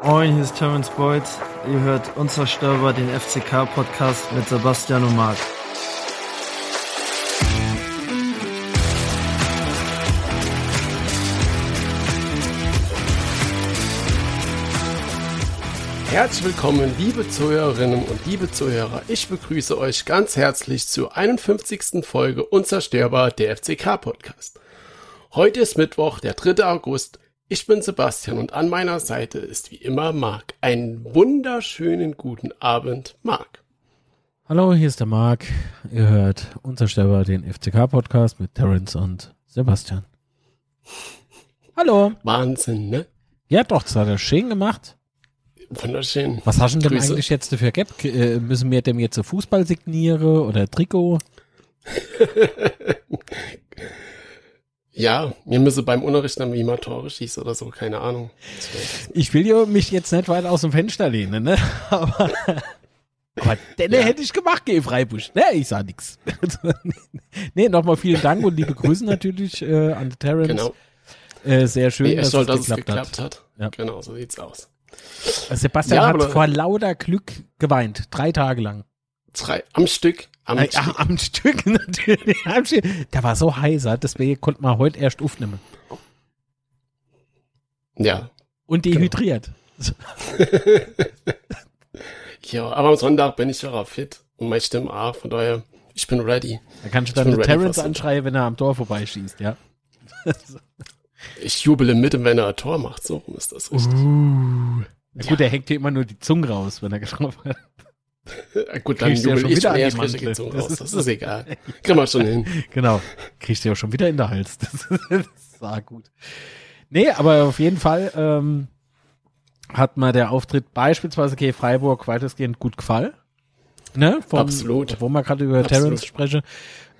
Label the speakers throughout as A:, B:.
A: Moin, hier ist Terence Boyd. Ihr hört Unzerstörbar, den FCK-Podcast mit Sebastian und Marc.
B: Herzlich willkommen, liebe Zuhörerinnen und liebe Zuhörer. Ich begrüße euch ganz herzlich zur 51. Folge Unzerstörbar, der FCK-Podcast. Heute ist Mittwoch, der 3. August. Ich bin Sebastian und an meiner Seite ist wie immer Marc. Einen wunderschönen guten Abend, Marc.
C: Hallo, hier ist der Marc. Ihr hört Unzerstörbar, den FCK-Podcast mit Terence und Sebastian. Hallo.
B: Wahnsinn, ne?
C: Ja, doch, das hat er schön gemacht.
B: Wunderschön.
C: Was hast du denn
B: Grüße.
C: eigentlich jetzt für Gap? Äh, müssen wir dem jetzt so Fußball signiere oder Trikot?
B: Ja, mir müsse beim Unterricht dann wie mal Tore schießen oder so, keine Ahnung.
C: Ich will ja mich jetzt nicht weit aus dem Fenster lehnen, ne? Aber, aber den
B: Ja.
C: hätte ich gemacht, geh Freibusch. Ne, ich sag nix. nee, nochmal vielen Dank und liebe Grüße natürlich äh, an Terence.
B: Genau.
C: Äh, sehr schön,
B: Nee,
C: dass,
B: toll,
C: es
B: dass es
C: geklappt,
B: geklappt
C: hat.
B: hat.
C: Ja.
B: Genau, so sieht's aus.
C: Sebastian
B: Ja,
C: hat vor lauter Glück geweint, drei Tage lang.
B: Drei, am Stück, am
C: Äh,
B: Stück.
C: am Stück natürlich. Am Stück. Der war so heiser, deswegen konnte man heute erst aufnehmen.
B: Ja.
C: Und
B: Genau.
C: dehydriert.
B: Ja, aber am Sonntag bin ich ja fit und meine Stimme auch, von daher, ich bin ready.
C: Da kannst du dann Terrence anschreien, wenn er am Tor vorbeischießt, ja.
B: Ich jubele mit, wenn er ein Tor macht, so rum ist das richtig.
C: Uh. Na gut, der hängt hier immer nur die Zunge raus, wenn er getroffen hat.
B: Äh, Gut, dann
C: kriegst du ja
B: jubel
C: schon
B: ich
C: wieder Mantel.
B: gezogen
C: Das
B: raus,
C: ist
B: das
C: so.
B: ist egal. Kriegen wir schon hin.
C: Genau. Kriegst du ja schon wieder in der Hals. Das, das war gut. Nee, aber auf jeden Fall ähm, hat mir der Auftritt beispielsweise gegen Freiburg weitestgehend gut gefallen. Ne? Vom,
B: Absolut.
C: Wo wir gerade über
B: Absolut.
C: Terrence sprechen.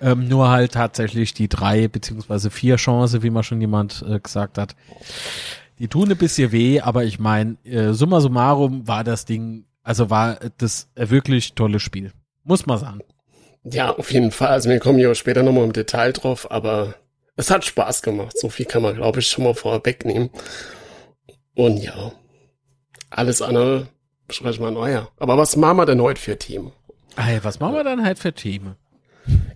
C: Ähm, nur halt tatsächlich die drei beziehungsweise vier Chance, wie mal schon jemand äh, gesagt hat. Die tun ein bisschen weh, aber ich meine, äh, summa summarum war das Ding, also war das ein wirklich tolles Spiel. Muss man sagen.
B: Ja, auf jeden Fall. Also wir kommen ja später nochmal im Detail drauf, aber es hat Spaß gemacht. So viel kann man, glaube ich, schon mal vorwegnehmen. Und ja, alles andere besprechen wir neuer. Aber was machen wir denn heute für Themen?
C: Ey, was machen wir dann halt für Themen?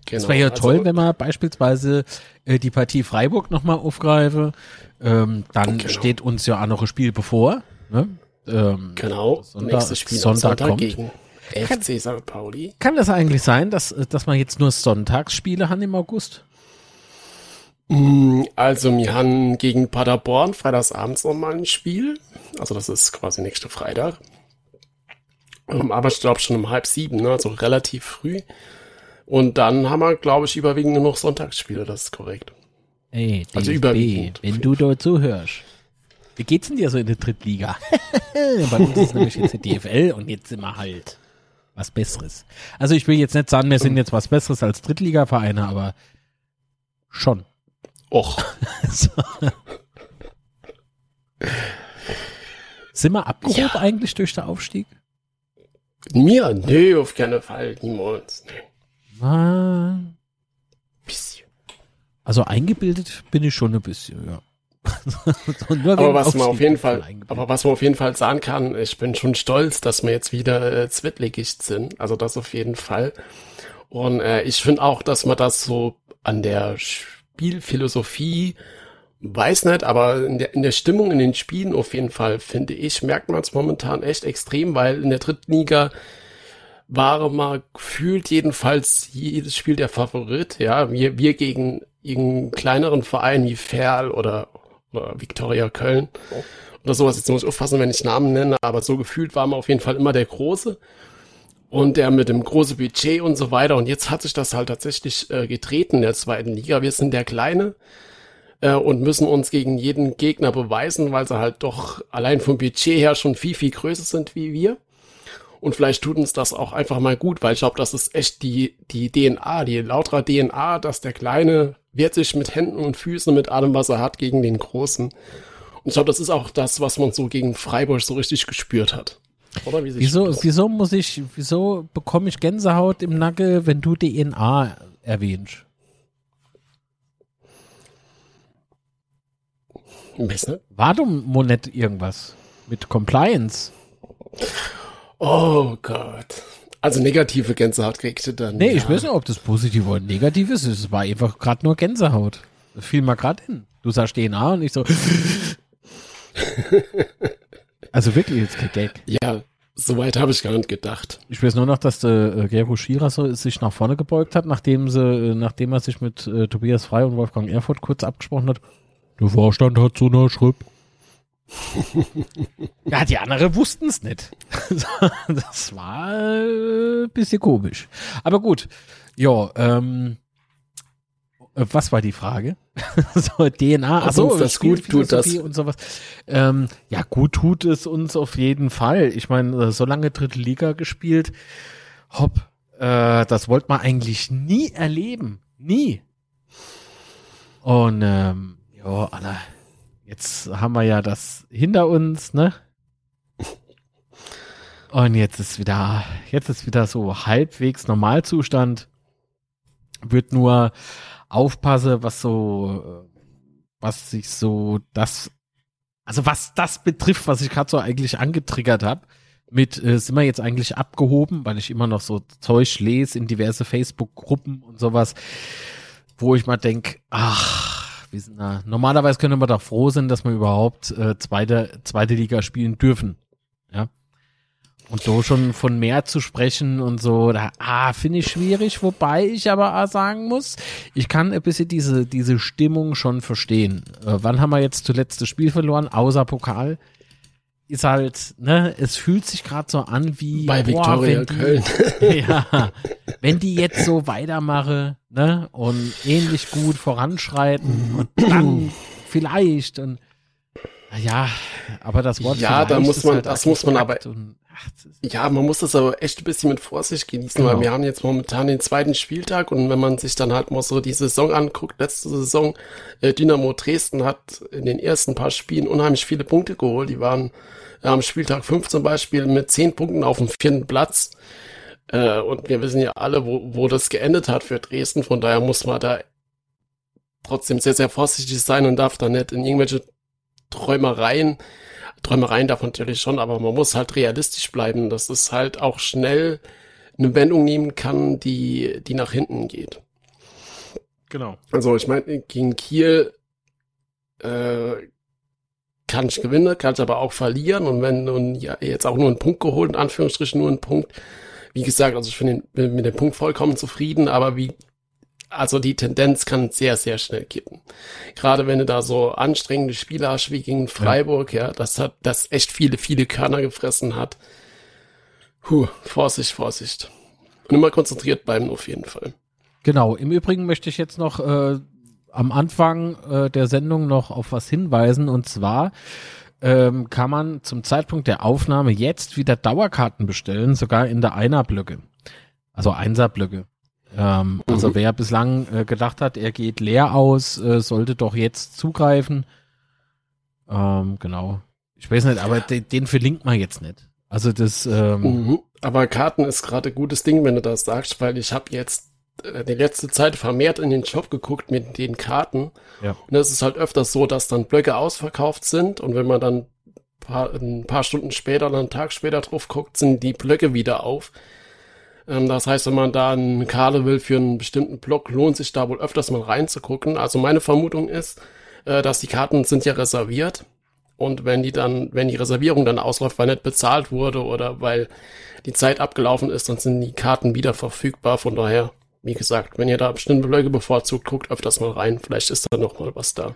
B: Genau.
C: Es wäre ja
B: also,
C: toll, wenn man beispielsweise äh, die Partie Freiburg nochmal aufgreife. Ähm, dann
B: Genau.
C: steht uns ja auch noch ein Spiel bevor. Ne? Ähm,
B: Genau,
C: Sonntag-
B: nächstes Spiel am
C: Sonntag
B: Sonntag
C: kommt.
B: gegen FC St. Pauli.
C: Kann das eigentlich sein, dass, dass man jetzt nur Sonntagsspiele haben im August?
B: Mm, Also, wir haben gegen Paderborn freitagsabends nochmal ein Spiel. Also, das ist quasi nächste Freitag. Ähm, Aber ich glaube schon um halb sieben, ne? also relativ früh. Und dann haben wir, glaube ich, überwiegend nur noch Sonntagsspiele, das ist korrekt.
C: Ey,
B: Also
C: DFB,
B: überwiegend.
C: wenn du dort zuhörst. Wie geht's denn dir so in der Drittliga? Bei uns ist nämlich jetzt die DFL und jetzt sind wir halt was Besseres. Also ich will jetzt nicht sagen, wir sind jetzt was Besseres als Drittligavereine, aber schon.
B: Och,
C: So. Sind wir abgehoben
B: Ja.
C: eigentlich durch den Aufstieg?
B: mir? Nö, auf keinen Fall, niemals. Nee.
C: Ah,
B: Bisschen.
C: Also eingebildet bin ich schon ein bisschen, ja.
B: Aber was man auf jeden Fall, aber was man auf jeden Fall sagen kann, ich bin schon stolz, dass wir jetzt wieder äh, Zweitligist sind. Also das auf jeden Fall. Und äh, ich finde auch, dass man das so an der Spielphilosophie, weiß nicht, aber in der, in der Stimmung in den Spielen auf jeden Fall, finde ich, merkt man es momentan echt extrem, weil in der dritten Liga war mal gefühlt jedenfalls jedes Spiel der Favorit. Ja, wir, wir gegen irgendeinen kleineren Verein wie Ferl oder, oder Viktoria Köln oder sowas. Jetzt muss ich aufpassen, wenn ich Namen nenne, aber so gefühlt war man auf jeden Fall immer der Große und der mit dem großen Budget und so weiter. Und jetzt hat sich das halt tatsächlich äh, getreten in der zweiten Liga. Wir sind der Kleine äh, und müssen uns gegen jeden Gegner beweisen, weil sie halt doch allein vom Budget her schon viel, viel größer sind wie wir. Und vielleicht tut uns das auch einfach mal gut, weil ich glaube, das ist echt die, die DNA, die lauterer DNA, dass der Kleine wehrt sich mit Händen und Füßen, mit allem, was er hat, gegen den Großen. Und ich glaube, das ist auch das, was man so gegen Freiburg so richtig gespürt hat. Oder wie
C: Wieso,
B: das?
C: wieso muss ich, wieso bekomme ich Gänsehaut im Nacken, wenn du DNA erwähnst?
B: Weiß nicht.
C: War doch mal nicht irgendwas mit Compliance.
B: Oh Gott. Also negative Gänsehaut kriegte dann.
C: Nee,
B: ja.
C: ich weiß nicht, ob das positiv oder negativ ist. Es war einfach gerade nur Gänsehaut. Das fiel mir gerade hin. Du sagst DNA und ich so. also wirklich jetzt kein Gag.
B: Ja, soweit habe ich gar nicht gedacht.
C: Ich weiß nur noch, dass der äh, Gero Schierer so sich nach vorne gebeugt hat, nachdem sie, äh, nachdem er sich mit äh, Tobias Frei und Wolfgang Erfurt kurz abgesprochen hat. Der Vorstand hat so eine Schripp. ja, die anderen wussten es nicht. das war äh, bisschen komisch. Aber gut. Ja, ähm, äh, was war die Frage? so DNA, achso,
B: uns das gut tut, das-
C: und sowas. Ähm, ja, gut tut es uns auf jeden Fall. Ich meine, äh, so lange dritte Liga gespielt, hopp, äh, das wollte man eigentlich nie erleben. Nie. Und ähm, ja, Alter, jetzt haben wir ja das hinter uns, ne? Und jetzt ist wieder, jetzt ist wieder so halbwegs Normalzustand. Wird nur aufpasse, was so, was sich so das, also was das betrifft, was ich gerade so eigentlich angetriggert habe. Mit äh, sind wir jetzt eigentlich abgehoben, weil ich immer noch so Zeug lese in diverse Facebook-Gruppen und sowas, wo ich mal denk, ach, wir sind da. Normalerweise können wir doch froh sein, dass wir überhaupt äh, zweite, zweite Liga spielen dürfen. Ja. Und so schon von mehr zu sprechen und so, da, ah, finde ich schwierig, wobei ich aber auch sagen muss, ich kann ein bisschen diese, diese Stimmung schon verstehen. Äh, wann haben wir jetzt zuletzt das Spiel verloren, außer Pokal? Ist halt, ne, es fühlt sich gerade so an wie
B: Bei Viktoria
C: wenn die-
B: Köln.
C: ja, wenn die jetzt so weitermache, ne, und ähnlich gut voranschreiten und dann vielleicht und ja, aber das Wort
B: Ja, da muss man-
C: halt
B: das muss man
C: abstrakt und,
B: Ja, man muss das aber echt ein bisschen mit Vorsicht genießen,
C: Genau.
B: weil wir haben jetzt momentan den zweiten Spieltag und wenn man sich dann halt mal so die Saison anguckt, letzte Saison, äh, Dynamo Dresden hat in den ersten paar Spielen unheimlich viele Punkte geholt. Die waren äh, am Spieltag 5 zum Beispiel mit 10 Punkten auf dem vierten Platz. Äh, und wir wissen ja alle, wo, wo das geendet hat für Dresden. Von daher muss man da trotzdem sehr, sehr vorsichtig sein und darf da nicht in irgendwelche Träumereien Träumereien darf man natürlich schon, aber man muss halt realistisch bleiben, dass es halt auch schnell eine Wendung nehmen kann, die, die nach hinten geht.
C: genau.
B: Also ich meine, gegen Kiel äh, kann ich gewinnen, kann ich aber auch verlieren und wenn nun ja, jetzt auch nur einen Punkt geholt, in Anführungsstrichen nur einen Punkt, wie gesagt, also ich bin mit dem Punkt vollkommen zufrieden, aber wie, also die Tendenz kann sehr, sehr schnell kippen. Gerade wenn du da so anstrengende Spiele hast wie gegen Freiburg, ja, das hat, das echt viele, viele Körner gefressen hat. Puh, Vorsicht, Vorsicht. Und immer konzentriert bleiben auf jeden Fall.
C: Genau. Im Übrigen möchte ich jetzt noch äh, am Anfang äh, der Sendung noch auf was hinweisen und zwar ähm, kann man zum Zeitpunkt der Aufnahme jetzt wieder Dauerkarten bestellen, sogar in der Einerblöcke. Also Einserblöcke. Ähm, Also
B: Mhm.
C: wer bislang äh, gedacht hat, er geht leer aus, äh, sollte doch jetzt zugreifen. Ähm, genau. Ich weiß nicht, aber de den verlinkt man jetzt nicht. Also das, ähm,
B: Mhm. Aber Karten ist gerade ein gutes Ding, wenn du das sagst, weil ich habe jetzt äh, die letzte Zeit vermehrt in den Shop geguckt mit den Karten.
C: Ja.
B: Und es ist halt öfters so, dass dann Blöcke ausverkauft sind und wenn man dann paar, ein paar Stunden später oder einen Tag später drauf guckt, sind die Blöcke wieder auf. Ähm, das heißt, wenn man da eine Karte will für einen bestimmten Block, lohnt sich da wohl öfters mal reinzugucken. Also meine Vermutung ist, äh, dass die Karten sind ja reserviert. Und wenn die dann, wenn die Reservierung dann ausläuft, weil nicht bezahlt wurde oder weil die Zeit abgelaufen ist, dann sind die Karten wieder verfügbar. Von daher, wie gesagt, wenn ihr da bestimmte Blöcke bevorzugt, guckt öfters mal rein. Vielleicht ist da noch mal was da.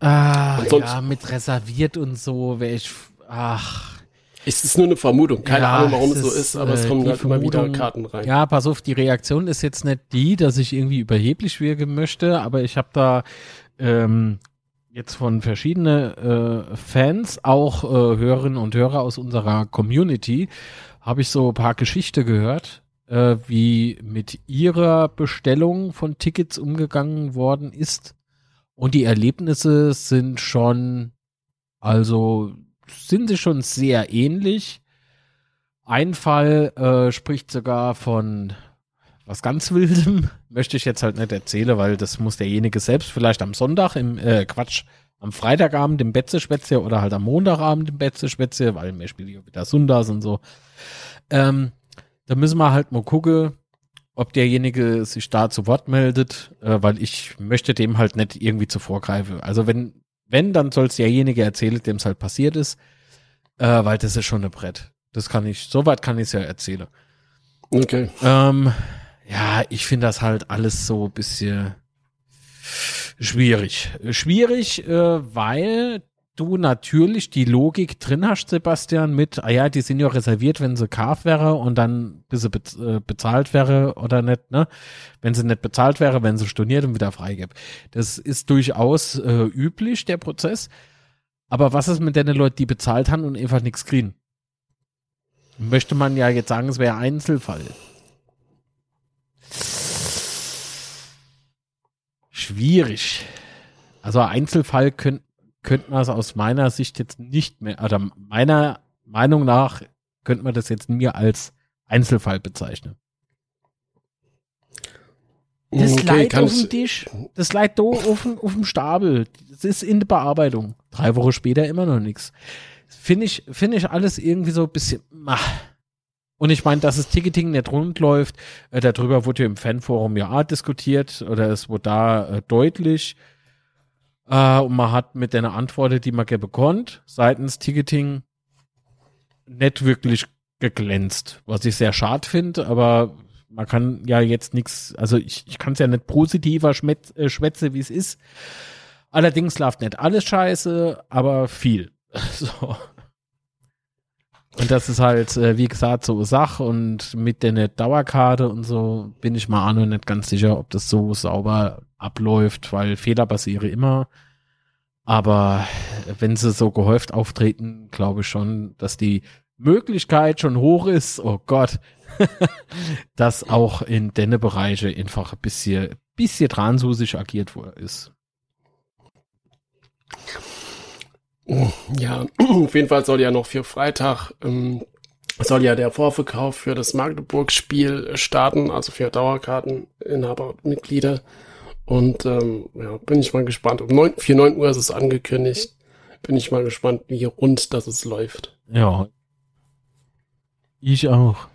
C: ah, ja, mit reserviert und so, wäre ich, ach,
B: Es ist nur eine Vermutung. Keine
C: Ja,
B: Ahnung, warum
C: es
B: es so
C: ist,
B: ist, aber es
C: äh,
B: kommen halt immer wieder Karten rein.
C: Ja, pass auf, die Reaktion ist jetzt nicht die, dass ich irgendwie überheblich wirken möchte, aber ich habe da ähm, jetzt von verschiedenen äh, Fans, auch äh, Hörerinnen und Hörer aus unserer Community, habe ich so ein paar Geschichte gehört, äh, wie mit ihrer Bestellung von Tickets umgegangen worden ist. Und die Erlebnisse sind schon, also sind sie schon sehr ähnlich. Ein Fall äh, spricht sogar von was ganz Wildem. Möchte ich jetzt halt nicht erzählen, weil das muss derjenige selbst vielleicht am Sonntag im, äh, Quatsch, am Freitagabend im Betze-Spätzle oder halt am Montagabend im Betze-Spätzle, weil mir spielt ja wieder Sundas und so. Ähm, da müssen wir halt mal gucken, ob derjenige sich da zu Wort meldet, äh, weil ich möchte dem halt nicht irgendwie zuvorgreifen. Also wenn, wenn, dann soll es derjenige erzählen, dem es halt passiert ist, äh, weil das ist schon ein Brett. Das kann ich, soweit kann ich es ja erzählen.
B: Okay.
C: Ähm, ja, ich finde das halt alles so ein bisschen schwierig. Schwierig, äh, weil du natürlich die Logik drin hast, Sebastian, mit, ah ja, die sind ja reserviert, wenn sie Carf wäre und dann bis sie äh, bezahlt wäre oder nicht, ne? Wenn sie nicht bezahlt wäre, wenn sie storniert und wieder freigib. Das ist durchaus äh, üblich, der Prozess. Aber was ist mit den Leuten, die bezahlt haben und einfach nichts kriegen? Möchte man ja jetzt sagen, es wäre Einzelfall. Schwierig. Also Einzelfall könnte könnte man es aus meiner Sicht jetzt nicht mehr, oder meiner Meinung nach könnte man das jetzt mir als Einzelfall bezeichnen. Das okay, Leid auf dem Tisch, das Leid da auf, auf dem Stapel, das ist in der Bearbeitung. Drei Wochen später immer noch nichts. Finde ich, finde ich alles irgendwie so ein bisschen, mach. Und ich meine, dass das Ticketing nicht rund läuft, äh, darüber wurde ja im Fanforum ja diskutiert oder es wurde da äh, deutlich. Äh, und man hat mit der Antwort, die man bekommt, seitens Ticketing nicht wirklich geglänzt, was ich sehr schade finde, aber man kann ja jetzt nichts, also ich, ich kann es ja nicht positiver schmet, äh, schwätze, wie es ist. Allerdings läuft nicht alles scheiße, aber viel. so. Und das ist halt, äh, wie gesagt, so Sache und mit der Dauerkarte und so bin ich mal auch noch nicht ganz sicher, ob das so sauber abläuft, weil Fehler passieren immer. Aber wenn sie so gehäuft auftreten, glaube ich schon, dass die Möglichkeit schon hoch ist, oh Gott, dass auch in denne Bereiche einfach ein bisschen, bisschen transusig agiert ist.
B: Ja, auf jeden Fall soll ja noch für Freitag ähm, soll ja der Vorverkauf für das Magdeburg-Spiel starten, also für Dauerkarteninhaber und Mitglieder. Und ähm, ja, bin ich mal gespannt. Um 9, 4, 9 Uhr ist es angekündigt. Bin ich mal gespannt, wie rund das es läuft.
C: Ja. Ich auch.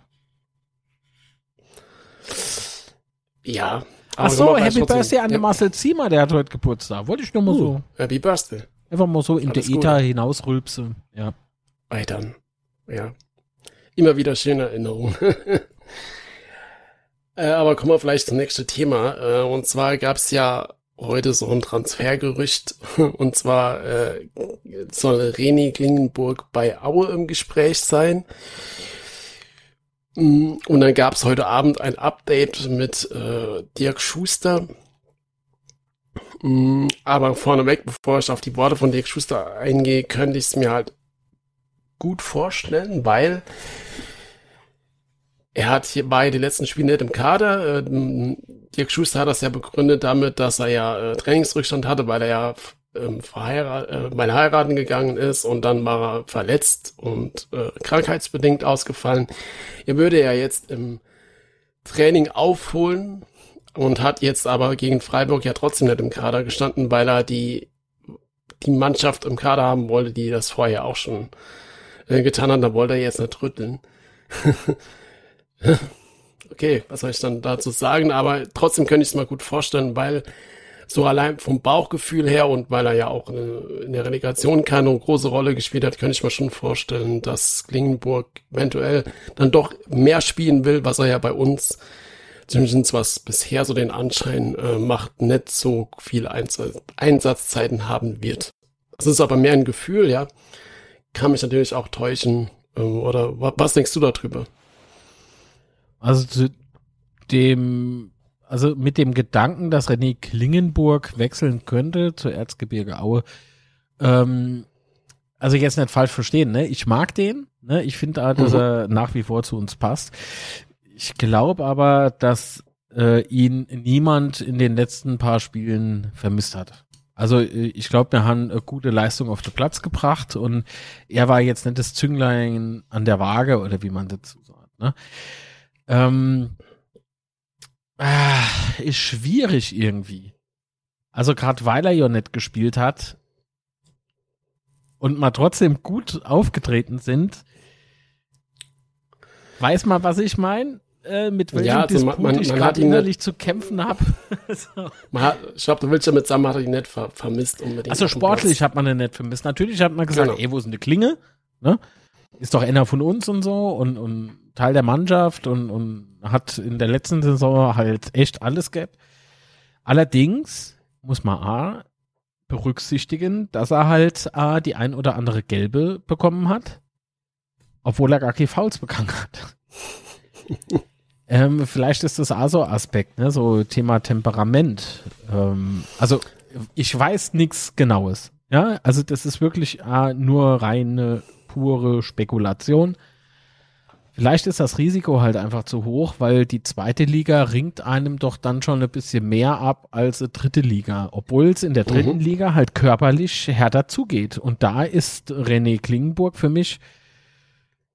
B: Ja.
C: Ach so, Happy Birthday an ja. Marcel Ziemer, der hat heute Geburtstag. Wollte ich nur mal uh, so.
B: Happy Birthday.
C: Einfach mal so in Alles der ETA hinausrülpse. Ja.
B: Weitern. Ja. Immer wieder schöne Erinnerungen. Äh, aber kommen wir vielleicht zum nächsten Thema. Äh, und zwar gab es ja heute so ein Transfergerücht. Und zwar äh, soll Reni Klingenburg bei Aue im Gespräch sein. Mm, und dann gab es heute Abend ein Update mit äh, Dirk Schuster. Mm, aber vorneweg, bevor ich auf die Worte von Dirk Schuster eingehe, könnte ich es mir halt gut vorstellen, weil er hat hier bei den letzten Spielen nicht im Kader. Äh, Dirk Schuster hat das ja begründet damit, dass er ja äh, Trainingsrückstand hatte, weil er ja ähm, verheirat, äh, bei heiraten gegangen ist und dann war er verletzt und äh, krankheitsbedingt ausgefallen. Er würde ja jetzt im Training aufholen und hat jetzt aber gegen Freiburg ja trotzdem nicht im Kader gestanden, weil er die, die Mannschaft im Kader haben wollte, die das vorher auch schon äh, getan hat. Da wollte er jetzt nicht rütteln. okay, was soll ich dann dazu sagen? Aber trotzdem könnte ich es mal gut vorstellen, weil so allein vom Bauchgefühl her und weil er ja auch in der Relegation keine große Rolle gespielt hat, könnte ich mir schon vorstellen, dass Klingenburg eventuell dann doch mehr spielen will, was er ja bei uns zumindest was bisher so den Anschein äh, macht, nicht so viel Einsatz Einsatzzeiten haben wird. Das ist aber mehr ein Gefühl, ja. Kann mich natürlich auch täuschen. Ähm, oder was denkst du darüber?
C: Also zu dem, also mit dem Gedanken, dass René Klingenburg wechseln könnte zu Erzgebirge Aue, ähm, also jetzt nicht falsch verstehen, ne? Ich mag den, ne? Ich finde, da, dass mhm. er nach wie vor zu uns passt. Ich glaube aber, dass äh, ihn niemand in den letzten paar Spielen vermisst hat. Also äh, ich glaube, wir haben eine gute Leistung auf den Platz gebracht und er war jetzt nicht das Zünglein an der Waage oder wie man dazu sagt. Ne? Ähm, ah, ist schwierig irgendwie. Also gerade weil er ja nicht gespielt hat, und mal trotzdem gut aufgetreten sind, weiß man, was ich meine? Äh, mit welchem
B: Ja, also
C: Disput
B: man- man-
C: ich gerade innerlich zu kämpfen habe. so.
B: Hat, ich glaube, du willst ja mit Sam hat ihn nicht ver vermisst unbedingt.
C: Also sportlich hat man ihn nicht vermisst. Natürlich hat man gesagt,
B: Genau.
C: ey, wo ist die Klinge? Ne? Ist doch einer von uns und so und, und Teil der Mannschaft und, und hat in der letzten Saison halt echt alles gehabt. Allerdings muss man A, berücksichtigen, dass er halt A, die ein oder andere gelbe bekommen hat, obwohl er gar keine Fouls begangen hat. ähm, vielleicht ist das auch so ein Aspekt, ne? so Thema Temperament. Ähm, also ich weiß nichts Genaues. Ja, also das ist wirklich äh, nur reine, pure Spekulation. Vielleicht ist das Risiko halt einfach zu hoch, weil die zweite Liga ringt einem doch dann schon ein bisschen mehr ab als die dritte Liga, obwohl es in der dritten
B: Mhm.
C: Liga halt körperlich härter zugeht. Und da ist René Klingenburg für mich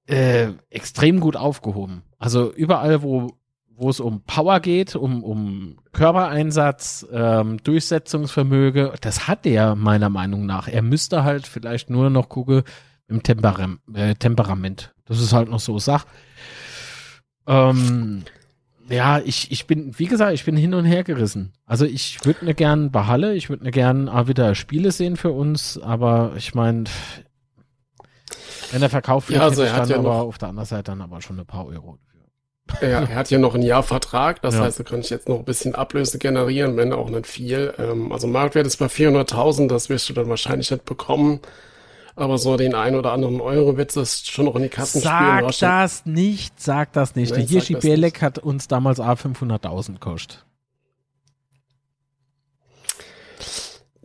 C: äh, extrem gut aufgehoben. Also überall, wo wo es um Power geht, um, um Körpereinsatz, ähm, Durchsetzungsvermöge, das hat er meiner Meinung nach. Er müsste halt vielleicht nur noch gucken im Temperam äh, Temperament. Das ist halt noch so Sach. Ähm, ja, ich, ich bin, wie gesagt, ich bin hin und her gerissen. Also ich würde mir gern Bahalle, ich würde mir gern auch wieder Spiele sehen für uns, aber ich meine, wenn der Verkauf wird,
B: Ja, also er hat
C: dann
B: ja
C: aber
B: noch-
C: auf der anderen Seite dann aber schon ein paar Euro.
B: Ja, er hat ja noch ein Jahr Vertrag, das
C: Ja.
B: heißt, da kann ich jetzt noch ein bisschen Ablöse generieren, wenn auch nicht viel. Ähm, also Marktwert ist bei 400.000, das wirst du dann wahrscheinlich nicht bekommen. Aber so den ein oder anderen Euro wird es schon noch in die Kassen spielen.
C: Sag
B: hast schon-
C: das nicht, sag das nicht.
B: Nein,
C: der Hirschi
B: sag
C: Bielek hat uns damals A 500.000 gekostet.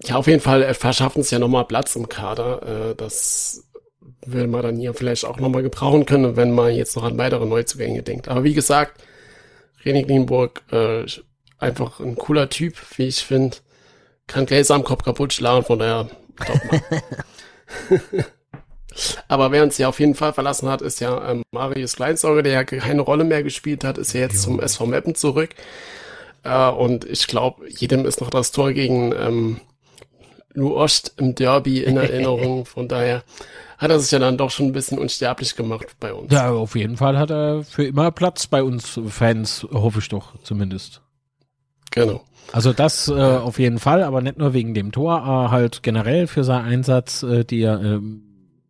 B: Ja, auf jeden Fall verschaffen es ja nochmal Platz im Kader. Äh, das will man dann hier vielleicht auch nochmal gebrauchen können, wenn man jetzt noch an weitere Neuzugänge denkt. Aber wie gesagt, René Knienburg, äh, einfach ein cooler Typ, wie ich finde. Kann Gläser am Kopf kaputt schlagen, von daher top Mann. Aber wer uns ja auf jeden Fall verlassen hat, ist ja ähm, Marius Kleinsauger, der ja keine Rolle mehr gespielt hat, ist ja jetzt zum SV Meppen zurück. Äh, und ich glaube, jedem ist noch das Tor gegen ähm, Lu Ost im Derby in Erinnerung. Von daher hat er sich ja dann doch schon ein bisschen unsterblich gemacht bei uns.
C: Ja, auf jeden Fall hat er für immer Platz bei uns Fans, hoffe ich doch zumindest.
B: Genau.
C: Also das äh, auf jeden Fall, aber nicht nur wegen dem Tor, äh, halt generell für seinen Einsatz, äh, die er ähm,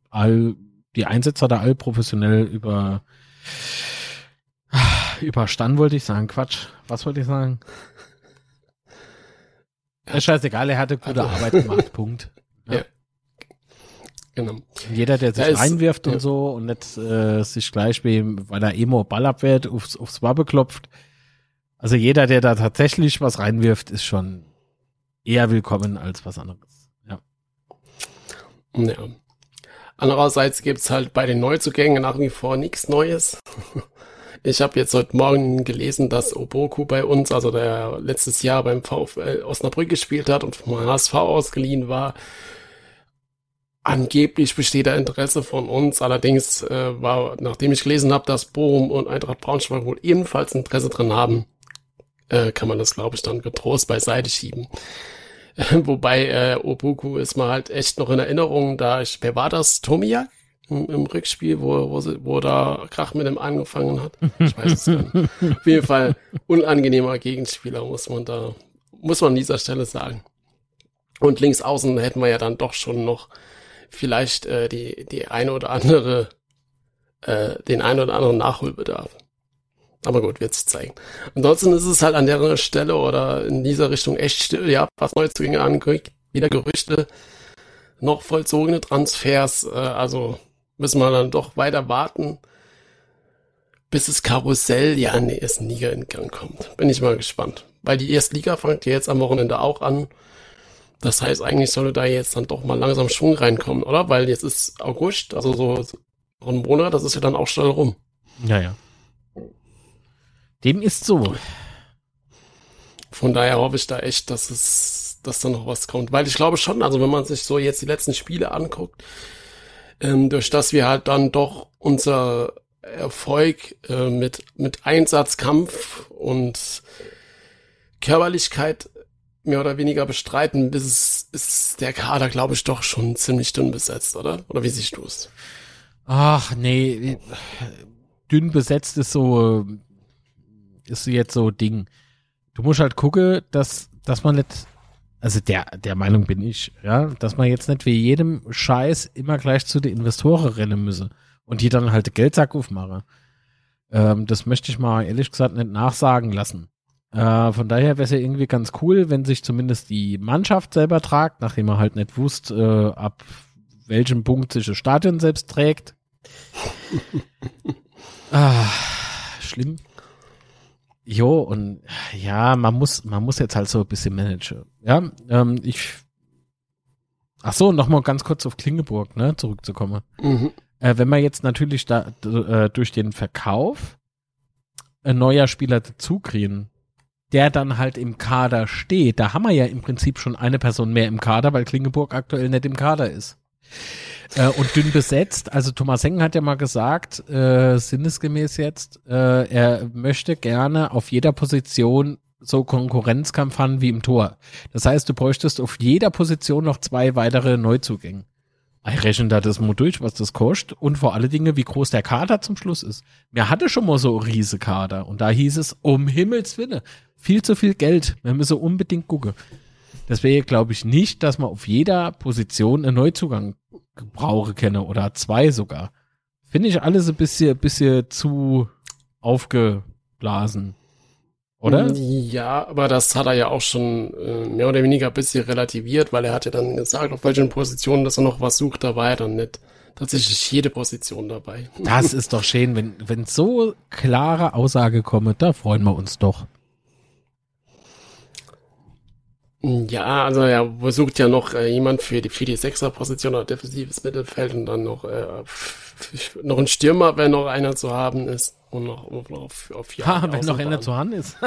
C: all, die Einsätze hat er all professionell über überstanden, wollte ich sagen. Quatsch. Was wollte ich sagen? Ist scheißegal, er hatte gute
B: Also-
C: Arbeit gemacht. Punkt.
B: Genau.
C: Jeder, der sich
B: Ja,
C: reinwirft und
B: ja.
C: so und nicht äh, sich gleich, wem, weil er Emo Ball abwehrt, aufs, aufs Wabbe klopft. Also jeder, der da tatsächlich was reinwirft, ist schon eher willkommen als was anderes. Ja.
B: Ja. Andererseits gibt's halt bei den Neuzugängen nach wie vor nichts Neues. Ich habe jetzt heute Morgen gelesen, dass Oboku bei uns, also der letztes Jahr beim VfL Osnabrück gespielt hat und vom HSV ausgeliehen war. Angeblich besteht da Interesse von uns. Allerdings äh, war, nachdem ich gelesen habe, dass Bochum und Eintracht Braunschweig wohl ebenfalls Interesse dran haben, äh, kann man das, glaube ich, dann getrost beiseite schieben. Wobei äh, Obuku ist mir halt echt noch in Erinnerung, da ich, wer war das? Tomiak im, im Rückspiel, wo, wo, sie, wo da Krach mit ihm angefangen hat? Ich weiß es gar nicht. Auf jeden Fall unangenehmer Gegenspieler, muss man da, muss man an dieser Stelle sagen. Und links außen hätten wir ja dann doch schon noch vielleicht äh, die, die eine oder andere, äh, den ein oder anderen Nachholbedarf. Aber gut, wird sich zeigen. Ansonsten ist es halt an der Stelle oder in dieser Richtung echt still, ja, was Neuzugänge angeht. Wieder Gerüchte, noch vollzogene Transfers, äh, also müssen wir dann doch weiter warten, bis das Karussell ja in der ersten Liga in Gang kommt. Bin ich mal gespannt. Weil die erste Liga fängt ja jetzt am Wochenende auch an. Das heißt, eigentlich sollte da jetzt dann doch mal langsam Schwung reinkommen, oder? Weil jetzt ist August, also so, so ein Monat, das ist ja dann auch schnell rum.
C: Ja, ja. Dem ist so.
B: Von daher hoffe ich da echt, dass es, dass da noch was kommt. Weil ich glaube schon, also wenn man sich so jetzt die letzten Spiele anguckt, ähm, durch das wir halt dann doch unser Erfolg äh, mit, mit Einsatz, Kampf und Körperlichkeit mehr oder weniger bestreiten, ist, ist der Kader, glaube ich, doch schon ziemlich dünn besetzt, oder? Oder wie siehst du es?
C: Ach, nee, dünn besetzt ist so, ist jetzt so Ding. Du musst halt gucken, dass, dass man nicht, also der, der Meinung bin ich, ja, dass man jetzt nicht wie jedem Scheiß immer gleich zu den Investoren rennen müsse und die dann halt den Geldsack aufmachen. Ähm, das möchte ich mal ehrlich gesagt nicht nachsagen lassen. Äh, von daher wäre es ja irgendwie ganz cool, wenn sich zumindest die Mannschaft selber tragt, nachdem man halt nicht wusste, äh, ab welchem Punkt sich das Stadion selbst trägt. ah, schlimm. Jo, und ja, man muss, man muss jetzt halt so ein bisschen managen. Ja, ähm, ich. Ach so, nochmal ganz kurz auf Klingeburg, ne, zurückzukommen. Mhm. Äh, wenn man jetzt natürlich da äh, durch den Verkauf ein neuer Spieler dazu kriegen, der dann halt im Kader steht, da haben wir ja im Prinzip schon eine Person mehr im Kader, weil Klingeburg aktuell nicht im Kader ist. Äh, und dünn besetzt, also Thomas Hengen hat ja mal gesagt, äh, sinnesgemäß jetzt, äh, er möchte gerne auf jeder Position so Konkurrenzkampf haben wie im Tor. Das heißt, du bräuchtest auf jeder Position noch zwei weitere Neuzugänge. Ich rechne da das mal durch, was das kostet und vor alle Dinge, wie groß der Kader zum Schluss ist. Mir hatte schon mal so riese Kader und da hieß es, um Himmels Willen, viel zu viel Geld. Wir müssen unbedingt gucken. Deswegen glaube ich nicht, dass man auf jeder Position einen Neuzugang brauche kenne oder zwei sogar. Finde ich alles ein bisschen, bisschen zu aufgeblasen. Oder?
B: Ja, aber das hat er ja auch schon äh, mehr oder weniger ein bisschen relativiert, weil er hat ja dann gesagt, auf welchen Positionen, dass er noch was sucht, da war er dann nicht tatsächlich jede Position dabei.
C: Das ist doch schön, wenn, wenn so klare Aussage kommt, da freuen wir uns doch.
B: Ja, also er versucht ja noch äh, jemand für die, für die Sechser-Position oder defensives Mittelfeld und dann noch, äh, noch ein Stürmer, wenn noch einer zu haben ist. Und noch, noch auf, auf vier.
C: Ha, wenn noch einer zu haben ist.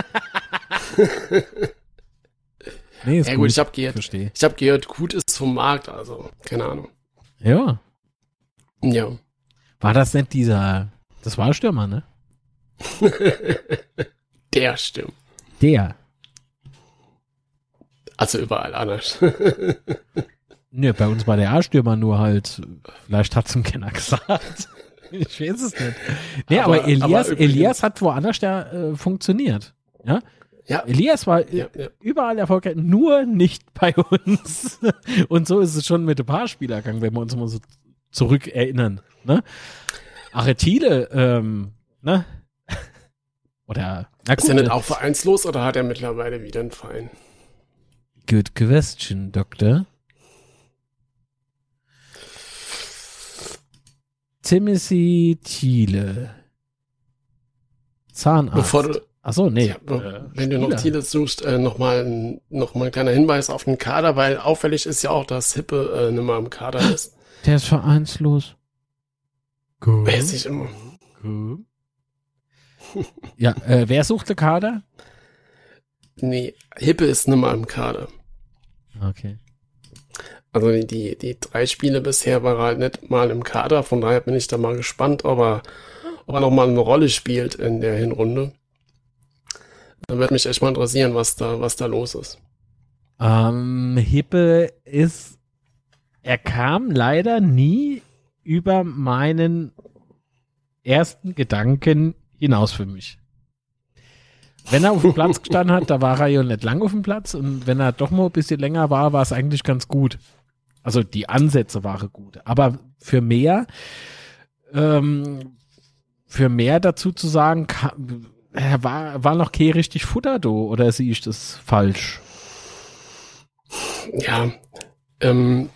B: nee, ist ja, gut, gut, ich habe gehört, Versteh. ich habe gehört, gut ist vom Markt, also keine Ahnung.
C: Ja.
B: Ja.
C: War das nicht dieser, das war Stürmer, ne?
B: Der Stürmer.
C: Der.
B: Also überall anders.
C: Nö, bei uns war der A-Stürmer nur halt, vielleicht hat's ihm keiner gesagt. ich weiß es nicht. Nee, aber, aber Elias, aber Elias hat woanders der, äh, funktioniert. Ja? Ja. Elias war äh, ja, ja. überall erfolgreich, nur nicht bei uns. Und so ist es schon mit ein paar Spielergang, wenn wir uns mal so zurück erinnern. Ne? Aretile, ähm, ne? Oder,
B: na gut, Ist er nicht auch vereinslos oder hat er mittlerweile wieder einen Verein?
C: Good question, Doktor. Timothy Thiele. Zahnarzt.
B: Bevor du,
C: Achso, nee. Ja,
B: äh, wenn du noch Thiele suchst, äh, nochmal noch mal ein kleiner Hinweis auf den Kader, weil auffällig ist ja auch, dass Hippe äh, nicht mehr im Kader ist.
C: Der ist vereinslos.
B: Gut. Wer ist immer?
C: Gut. ja, äh, wer sucht den Kader?
B: Nee, Hippe ist nicht mehr im Kader.
C: Okay.
B: Also die, die drei Spiele bisher war er halt nicht mal im Kader, von daher bin ich da mal gespannt, ob er, ob er noch mal eine Rolle spielt in der Hinrunde. Dann wird mich echt mal interessieren, was da, was da los ist.
C: Ähm, Hippe ist, er kam leider nie über meinen ersten Gedanken hinaus für mich. Wenn er auf dem Platz gestanden hat, da war er ja nicht lang auf dem Platz und wenn er doch mal ein bisschen länger war, war es eigentlich ganz gut. Also die Ansätze waren gut. Aber für mehr, ähm, für mehr dazu zu sagen, kann, war, war noch kein richtig Futter do oder sehe ich das falsch?
B: Ja, ähm,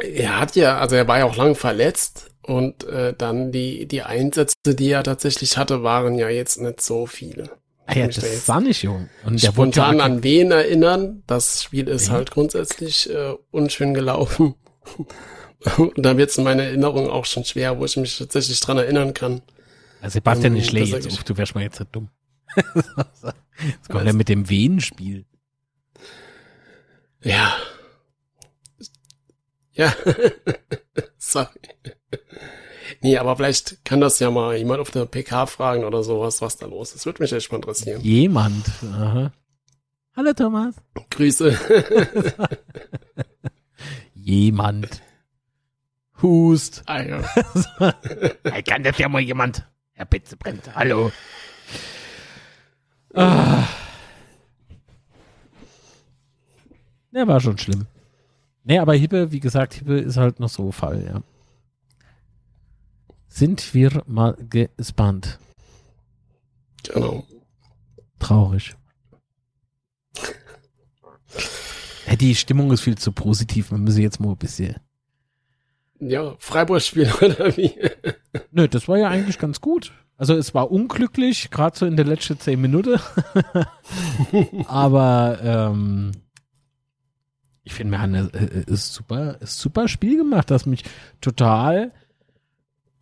B: er hat ja, also er war ja auch lang verletzt und äh, dann die, die Einsätze, die er tatsächlich hatte, waren ja jetzt nicht so viele.
C: Ah ja, das sah nicht jung.
B: Und der spontan an wen erinnern. Das Spiel ist mhm. halt grundsätzlich äh, unschön gelaufen. und da wird es in meiner Erinnerung auch schon schwer, wo ich mich tatsächlich dran erinnern kann.
C: Also Sebastian, ich schläge jetzt auf, du wärst mal jetzt so dumm. Jetzt kommt er mit dem Venenspiel.
B: Ja. Ja. Sorry. Nee, aber vielleicht kann das ja mal jemand auf der PK fragen oder sowas, was da los ist. Würde mich echt mal interessieren.
C: Jemand, aha. Hallo Thomas.
B: Grüße.
C: Jemand hust.
B: ah, ja.
C: Hey, kann das ja mal jemand? Herr Bitze brennt. Hallo. Ah. Ja, war schon schlimm. Nee, aber Hippe, wie gesagt, Hippe ist halt noch so Fall, ja. Sind wir mal gespannt.
B: Genau.
C: Traurig. Die Stimmung ist viel zu positiv. Man müsse jetzt mal ein bisschen.
B: Ja, Freiburg-Spiel oder wie?
C: Nö, das war ja eigentlich ganz gut. Also es war unglücklich, gerade so in der letzten zehn Minuten. Aber ähm, ich finde, wir haben ein äh, ist super, super Spiel gemacht, das mich total,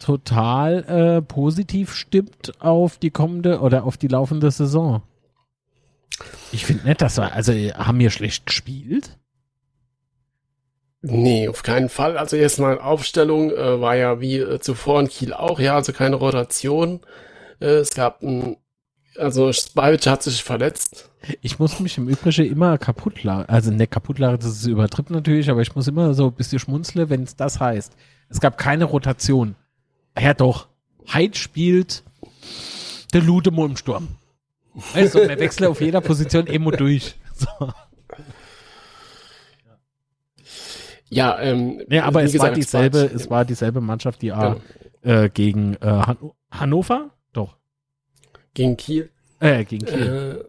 C: total äh, positiv stimmt auf die kommende oder auf die laufende Saison. Ich finde nicht, dass wir, also haben wir schlecht gespielt.
B: Nee, auf keinen Fall. Also erstmal Aufstellung äh, war ja wie äh, zuvor in Kiel auch, ja, also keine Rotation. Äh, es gab ein, also Spavic hat sich verletzt.
C: Ich muss mich im Übrigen immer kaputt lachen. Also ne, kaputt lachen, das ist übertrieben natürlich, aber ich muss immer so ein bisschen schmunzeln, wenn es das heißt. Es gab keine Rotation. Ja doch, Heid spielt der Ludemo im Sturm. Also, wir wechseln auf jeder Position immer durch. So.
B: Ja, ähm,
C: Ja, aber es war
B: gesagt,
C: dieselbe,
B: Spavic-
C: es war dieselbe Mannschaft, die
B: Genau.
C: äh, gegen äh, Han Hannover? Doch.
B: gegen Kiel.
C: Äh, gegen Kiel.
B: Äh,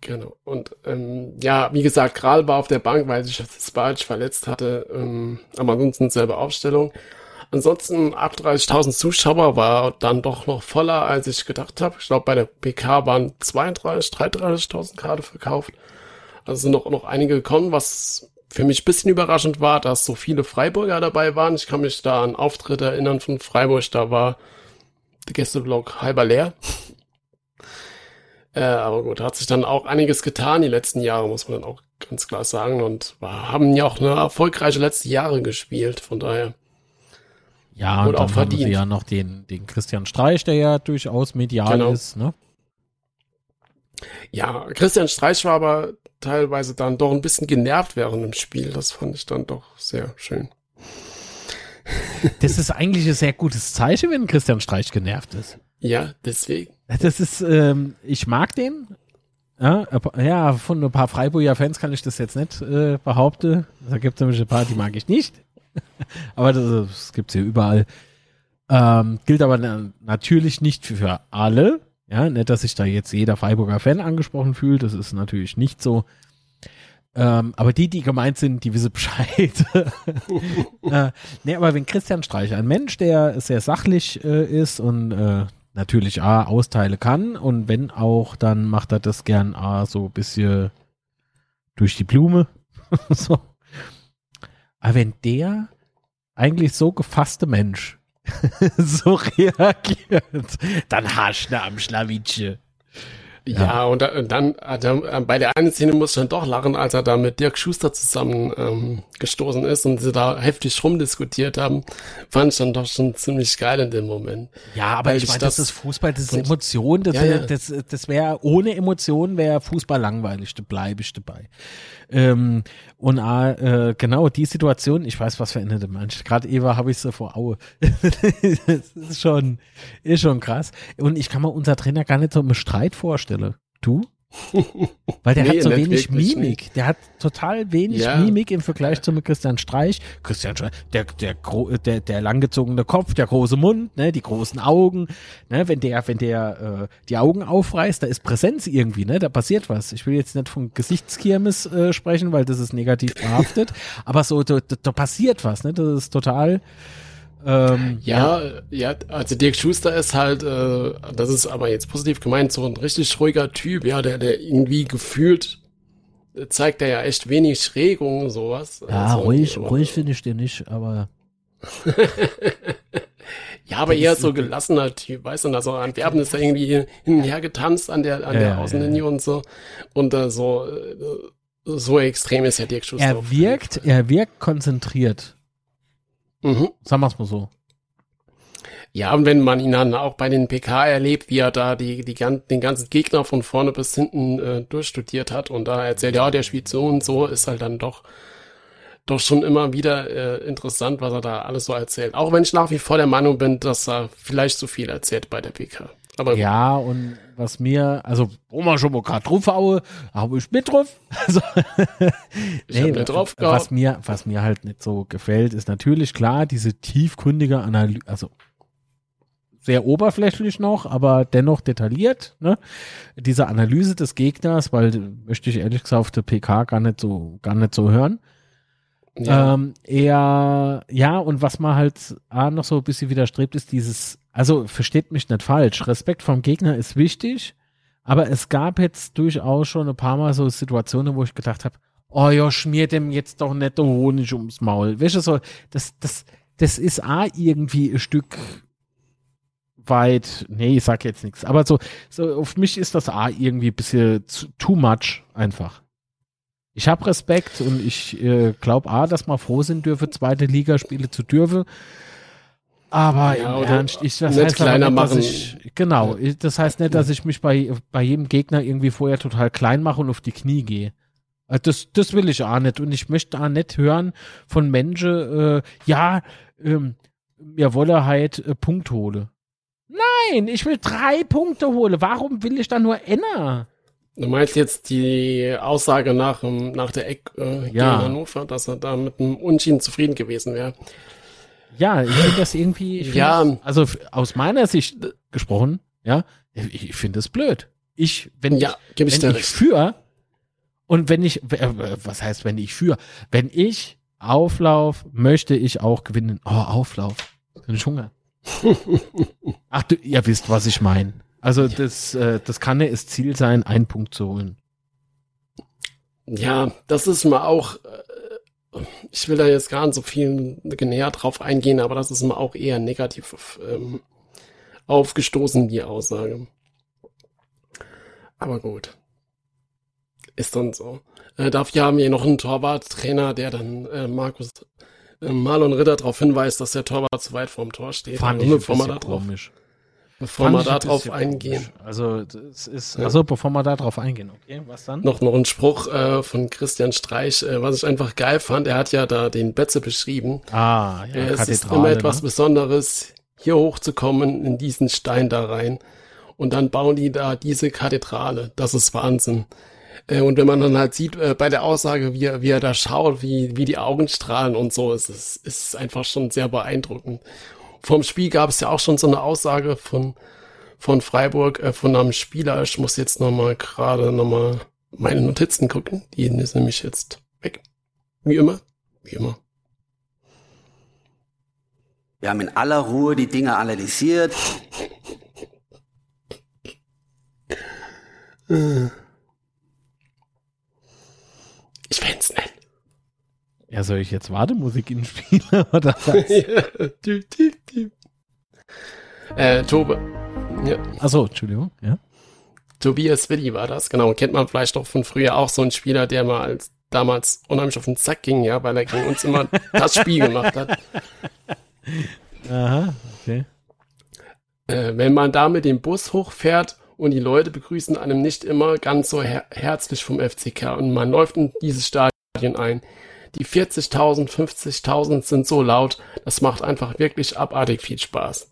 B: genau. Und ähm, ja, wie gesagt, Kral war auf der Bank, weil sich Spavic verletzt hatte. Ähm, aber ansonsten selbe Aufstellung. Ansonsten 38.000 Zuschauer war dann doch noch voller, als ich gedacht habe. Ich glaube, bei der PK waren 32, 33.000 Karte verkauft. Also sind noch, noch einige gekommen, was für mich bisschen überraschend war, dass so viele Freiburger dabei waren. Ich kann mich da an Auftritte erinnern von Freiburg, da war der Gästeblock halber leer. Äh, aber gut, hat sich dann auch einiges getan die letzten Jahre, muss man dann auch ganz klar sagen. Und war, haben ja auch eine erfolgreiche letzte Jahre gespielt, von daher.
C: Ja,
B: und
C: und
B: auch
C: dann haben sie
B: verdient.
C: ja noch den, den Christian Streich, der ja durchaus medial
B: Genau.
C: ist, ne?
B: Ja, Christian Streich war aber teilweise dann doch ein bisschen genervt während dem Spiel. Das fand ich dann doch sehr schön.
C: Das ist eigentlich ein sehr gutes Zeichen, wenn Christian Streich genervt ist.
B: Ja, deswegen.
C: Das ist, ähm, ich mag den. Ja, ja, von ein paar Freiburger Fans kann ich das jetzt nicht äh, behaupten. Da gibt es nämlich ein paar, die mag ich nicht. aber das, das gibt es ja überall. Ähm, gilt aber na, natürlich nicht für, für alle. Ja, nicht, dass sich da jetzt jeder Freiburger Fan angesprochen fühlt. Das ist natürlich nicht so. Ähm, aber die, die gemeint sind, die wissen Bescheid. äh, nee, aber wenn Christian Streich, ein Mensch, der sehr sachlich äh, ist und äh, natürlich A, austeile kann und wenn auch, dann macht er das gern A, so ein bisschen durch die Blume. so. Aber wenn der eigentlich so gefasste Mensch so reagiert, dann hast du am Schlawitsche.
B: Ja, und, da, und dann hat er, äh, bei der einen Szene muss ich dann doch lachen, als er da mit Dirk Schuster zusammen ähm, gestoßen ist und sie da heftig rumdiskutiert haben, fand ich dann doch schon ziemlich geil in dem Moment.
C: Ja, aber
B: Weil
C: ich meine, das,
B: das-
C: ist Fußball, das ist Emotion, das,
B: Ja, ja.
C: das, das wäre ohne Emotion wäre Fußball langweilig, da bleibe ich dabei. Ähm, und ah, äh, genau die Situation, ich weiß, was verändert der Mensch. Gerade Eva habe ich so vor Aue. das ist schon, ist schon krass. Und ich kann mir unser Trainer gar nicht so im Streit vorstellen. Du? Weil der
B: Nee,
C: hat so wenig Mimik. Der hat total wenig
B: Ja.
C: Mimik im Vergleich zu mit Christian Streich. Christian Streich, der, der, der, der langgezogene Kopf, der große Mund, ne, die großen Augen, ne, wenn der, wenn der äh, die Augen aufreißt, da ist Präsenz irgendwie, ne, da passiert was. Ich will jetzt nicht von Gesichtskirmes äh, sprechen, weil das ist negativ behaftet, aber so, da, da, da passiert was, ne, das ist total, ähm,
B: Ja, ja, also Dirk Schuster ist halt, äh, das ist aber jetzt positiv gemeint, so ein richtig ruhiger Typ, ja, der, der irgendwie gefühlt äh, zeigt er ja echt wenig Regung, sowas.
C: ja,
B: Also,
C: ruhig,
B: aber-
C: ruhig finde ich den nicht, aber
B: Ja, aber eher so gelassener Typ, weißt du, also Antwerpen ist da irgendwie hin und her getanzt an der, an
C: Ja,
B: der
C: ja,
B: Außenlinie und so. Und äh, so, äh, so extrem ist ja Dirk Schuster.
C: er wirkt, er wirkt konzentriert.
B: Mhm.
C: Sagen wir es mal so.
B: Ja, und wenn man ihn dann auch bei den PK erlebt, wie er da die, die, den ganzen Gegner von vorne bis hinten äh, durchstudiert hat und da erzählt, ja, der spielt so und so, ist halt dann doch, doch schon immer wieder äh, interessant, was er da alles so erzählt. Auch wenn ich nach wie vor der Meinung bin, dass er vielleicht zu viel erzählt bei der PK.
C: Aber ja, und was mir, also wo man schon mal gerade drauf haue, habe ich mit drauf. Also,
B: ich nee, mit drauf
C: was mir, was mir halt nicht so gefällt, ist natürlich klar, diese tiefgründige Analyse, also sehr oberflächlich noch, aber dennoch detailliert, ne? Diese Analyse des Gegners, weil möchte ich ehrlich gesagt auf der PK gar nicht so, gar nicht so hören. Ja. Ähm, eher, ja, und was man halt ah, noch so ein bisschen widerstrebt, ist dieses, also versteht mich nicht falsch, Respekt vom Gegner ist wichtig, aber es gab jetzt durchaus schon ein paar Mal so Situationen, wo ich gedacht habe, oh ja, schmier dem jetzt doch nicht Honig ums Maul. Weißt du, so, das, das, das ist A irgendwie ein Stück weit, nee, ich sag jetzt nichts, aber so, so auf mich ist das A irgendwie ein bisschen too much einfach. Ich habe Respekt und ich äh, glaube A, dass man froh sind dürfe, zweite Liga spiele zu dürfen. Aber ja, im Ernst, ich, das heißt
B: kleiner
C: nicht,
B: machen.
C: Ich, genau, das heißt nicht, dass ich mich bei, bei jedem Gegner irgendwie vorher total klein mache und auf die Knie gehe. Äh, das, das will ich auch nicht. Und ich möchte auch nicht hören von Menschen, äh, ja, ähm, mir wolle halt äh, Punkt hole. Nein, ich will drei Punkte holen. Warum will ich da nur einer?
B: Du meinst jetzt die Aussage nach, nach der Eck äh, ja. gegen Hannover, dass er da mit einem Unschieden zufrieden gewesen wäre.
C: Ja, ich finde das irgendwie,
B: ja,
C: das, also aus meiner Sicht gesprochen, ja, ich, ich finde es blöd. Ich, wenn, ja, wenn ich, ich für und wenn ich, was heißt, wenn ich für, wenn ich Auflauf, möchte ich auch gewinnen. Oh, Auflauf. Bin ich Hunger. Ach, du, ihr wisst, was ich meine. Also das, äh, das kann ja das Ziel sein, einen Punkt zu holen.
B: Ja, das ist mal auch, äh, ich will da jetzt gar nicht so viel näher drauf eingehen, aber das ist mal auch eher negativ ähm, aufgestoßen, die Aussage. Aber gut. Ist dann so. Äh, dafür haben wir noch einen Torwarttrainer, der dann äh, Markus äh, Marlon Ritter darauf hinweist, dass der Torwart zu weit vorm Tor steht.
C: Fand ich da drauf,
B: komisch. Bevor wir da drauf eingehen.
C: Also, das ist, ja. also bevor wir da drauf eingehen, okay, was dann?
B: Noch, noch ein Spruch äh, von Christian Streich, äh, was ich einfach geil fand. Er hat ja da den Betze beschrieben.
C: Ah,
B: ja, äh, Es ist immer etwas ne? Besonderes, hier hochzukommen, in diesen Stein da rein. Und dann bauen die da diese Kathedrale. Das ist Wahnsinn. Äh, und wenn man dann halt sieht, äh, bei der Aussage, wie er, wie er da schaut, wie, wie die Augen strahlen und so, ist es ist einfach schon sehr beeindruckend. Vorm Spiel gab es ja auch schon so eine Aussage von, von Freiburg, äh, von einem Spieler. Ich muss jetzt nochmal gerade nochmal meine Notizen gucken. Die ist nämlich jetzt weg. Wie immer. Wie immer.
D: Wir haben in aller Ruhe die Dinge analysiert.
B: Ich find's nett.
C: Ja, soll ich jetzt Wartemusik inspielen oder was?
B: äh, Tobe.
C: Ja. Achso, Entschuldigung, ja.
B: Tobias Willi war das, genau. Kennt man vielleicht auch von früher auch so ein Spieler, der mal als damals unheimlich auf den Zack ging, ja, weil er gegen uns immer das Spiel gemacht hat.
C: Aha, okay.
B: Äh, wenn man da mit dem Bus hochfährt und die Leute begrüßen einem nicht immer ganz so her herzlich vom FCK und man läuft in dieses Stadion ein. Die 40.000, 50.000 sind so laut, das macht einfach wirklich abartig viel Spaß.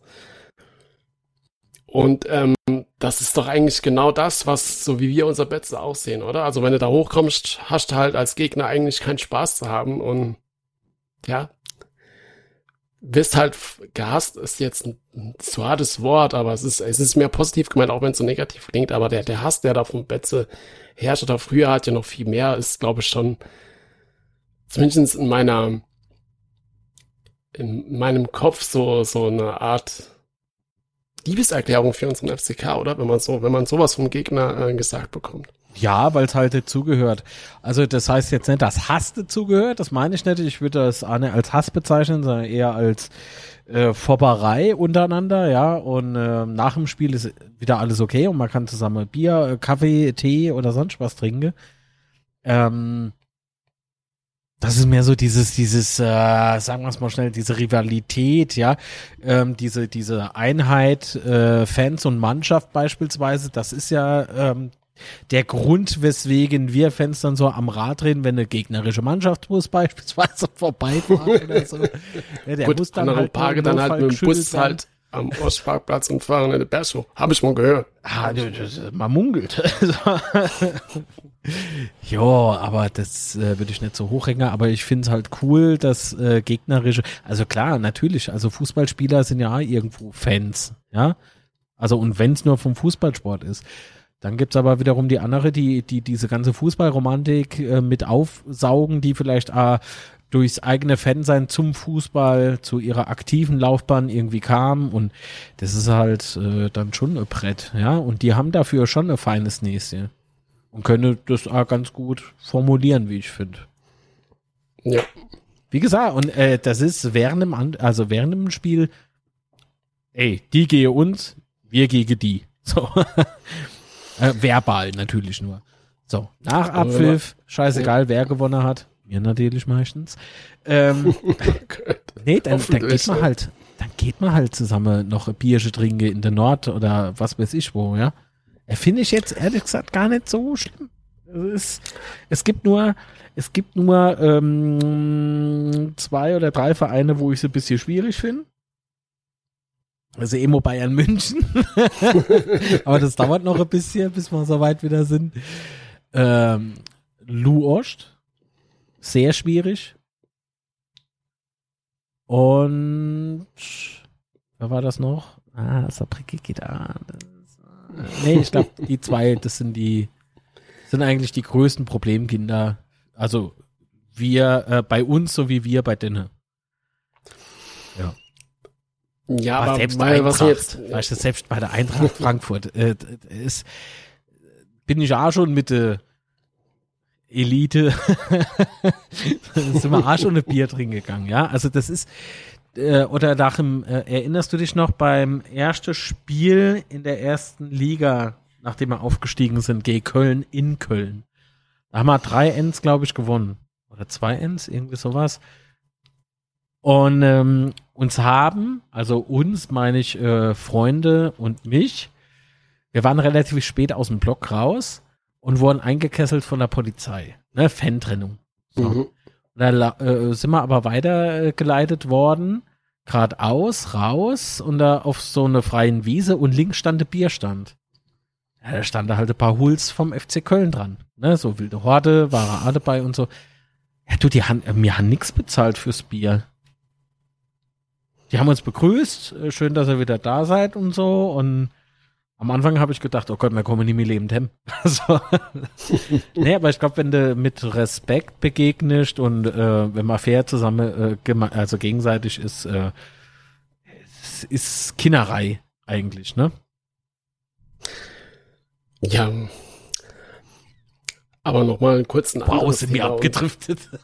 B: Und ähm, das ist doch eigentlich genau das, was so wie wir unser Betze aussehen, oder? Also wenn du da hochkommst, hast du halt als Gegner eigentlich keinen Spaß zu haben und ja, wirst halt gehasst, ist jetzt ein zu hartes Wort, aber es ist, es ist mehr positiv gemeint, auch wenn es so negativ klingt, aber der, der Hass, der da vom Betze herrscht oder früher hat ja noch viel mehr, ist, glaube ich, schon, zumindest in meiner, in meinem Kopf so, so eine Art Liebeserklärung für unseren FCK, oder? Wenn man so, wenn man sowas vom Gegner äh, gesagt bekommt.
C: Ja, weil es halt dazugehört. Also das heißt jetzt nicht, dass Hass dazugehört, das meine ich nicht. Ich würde das auch nicht als Hass bezeichnen, sondern eher als äh, Fopperei untereinander, ja. Und äh, nach dem Spiel ist wieder alles okay und man kann zusammen Bier, Kaffee, Tee oder sonst was trinken. Ähm, das ist mehr so dieses, dieses, äh, sagen wir es mal schnell, diese Rivalität, ja, ähm, diese, diese Einheit äh, Fans und Mannschaft beispielsweise, das ist ja ähm, der Grund, weswegen wir Fans dann so am Rad drehen, wenn eine gegnerische Mannschaftsbus beispielsweise vorbeifährt oder so.
B: Ja, der Gut, muss dann halt Parke dann halt mit dem Bus halt am Ostparkplatz und fahren in den Berg Habe ich mal gehört.
C: Ah, man munkelt. ja, aber das äh, würde ich nicht so hochhängen, aber ich finde es halt cool, dass äh, gegnerische, also klar, natürlich, also Fußballspieler sind ja irgendwo Fans, ja. Also und wenn es nur vom Fußballsport ist. Dann gibt's aber wiederum die andere, die, die diese ganze Fußballromantik äh, mit aufsaugen, die vielleicht äh, durchs eigene Fansein zum Fußball, zu ihrer aktiven Laufbahn irgendwie kam und das ist halt äh, dann schon ein Brett, ja. Und die haben dafür schon ein feines Näschen und können das auch ganz gut formulieren, wie ich finde. Ja. Wie gesagt, und äh, das ist während dem, also während dem Spiel, ey, die gehe uns, wir gegen die. So. Äh, verbal natürlich nur. So, nach Abpfiff, scheißegal, wer gewonnen hat. Mir natürlich meistens. Ähm, nee, dann, dann geht man halt, dann geht man halt zusammen noch ein Bierchen trinken in der Nord oder was weiß ich wo, ja. Finde ich jetzt ehrlich gesagt gar nicht so schlimm. Es, ist, es gibt nur, es gibt nur ähm, zwei oder drei Vereine, wo ich es ein bisschen schwierig finde. Also Emo Bayern München. Aber das dauert noch ein bisschen, bis wir so weit wieder sind. Ähm, Lu Ost. Sehr schwierig. Und wer war das noch? Ah, Sabriki geht an. Nee, ich glaube, die zwei, das sind die, sind eigentlich die größten Problemkinder. Also wir äh, bei uns, so wie wir bei denen. Ja. Ja, aber, aber selbst bei Eintracht, was jetzt, weißt du, selbst bei der Eintracht Frankfurt äh, ist, bin ich auch schon mit der Elite sind wir auch schon eine Bier drin gegangen, ja. Also das ist äh, oder nach dem, äh, erinnerst du dich noch beim ersten Spiel in der ersten Liga, nachdem wir aufgestiegen sind, gegen Köln in Köln. Da haben wir drei Ends, glaube ich, gewonnen. Oder zwei Ends, irgendwie sowas. Und ähm, uns haben, also uns meine ich äh, Freunde und mich, wir waren relativ spät aus dem Block raus und wurden eingekesselt von der Polizei. Ne, Fantrennung. So. Mhm. Da äh, sind wir aber weitergeleitet worden, geradeaus, raus und da auf so eine freien Wiese und links stand der Bierstand. Ja, da stand da halt ein paar Huls vom FC Köln dran. Ne, so wilde Horde, war er dabei und so. Ja, du, die haben, mir haben nix bezahlt fürs Bier die haben uns begrüßt, äh, schön, dass ihr wieder da seid und so. Und am Anfang habe ich gedacht, oh Gott, wir kommen nie mehr lebend hin. Also, nee, aber ich glaube, wenn du mit Respekt begegnest und äh, wenn man fair zusammen, äh, also gegenseitig ist, äh, ist Kinnerei eigentlich, ne?
B: Ja. Aber nochmal einen kurzen
C: Wow, sind wir abgedriftet.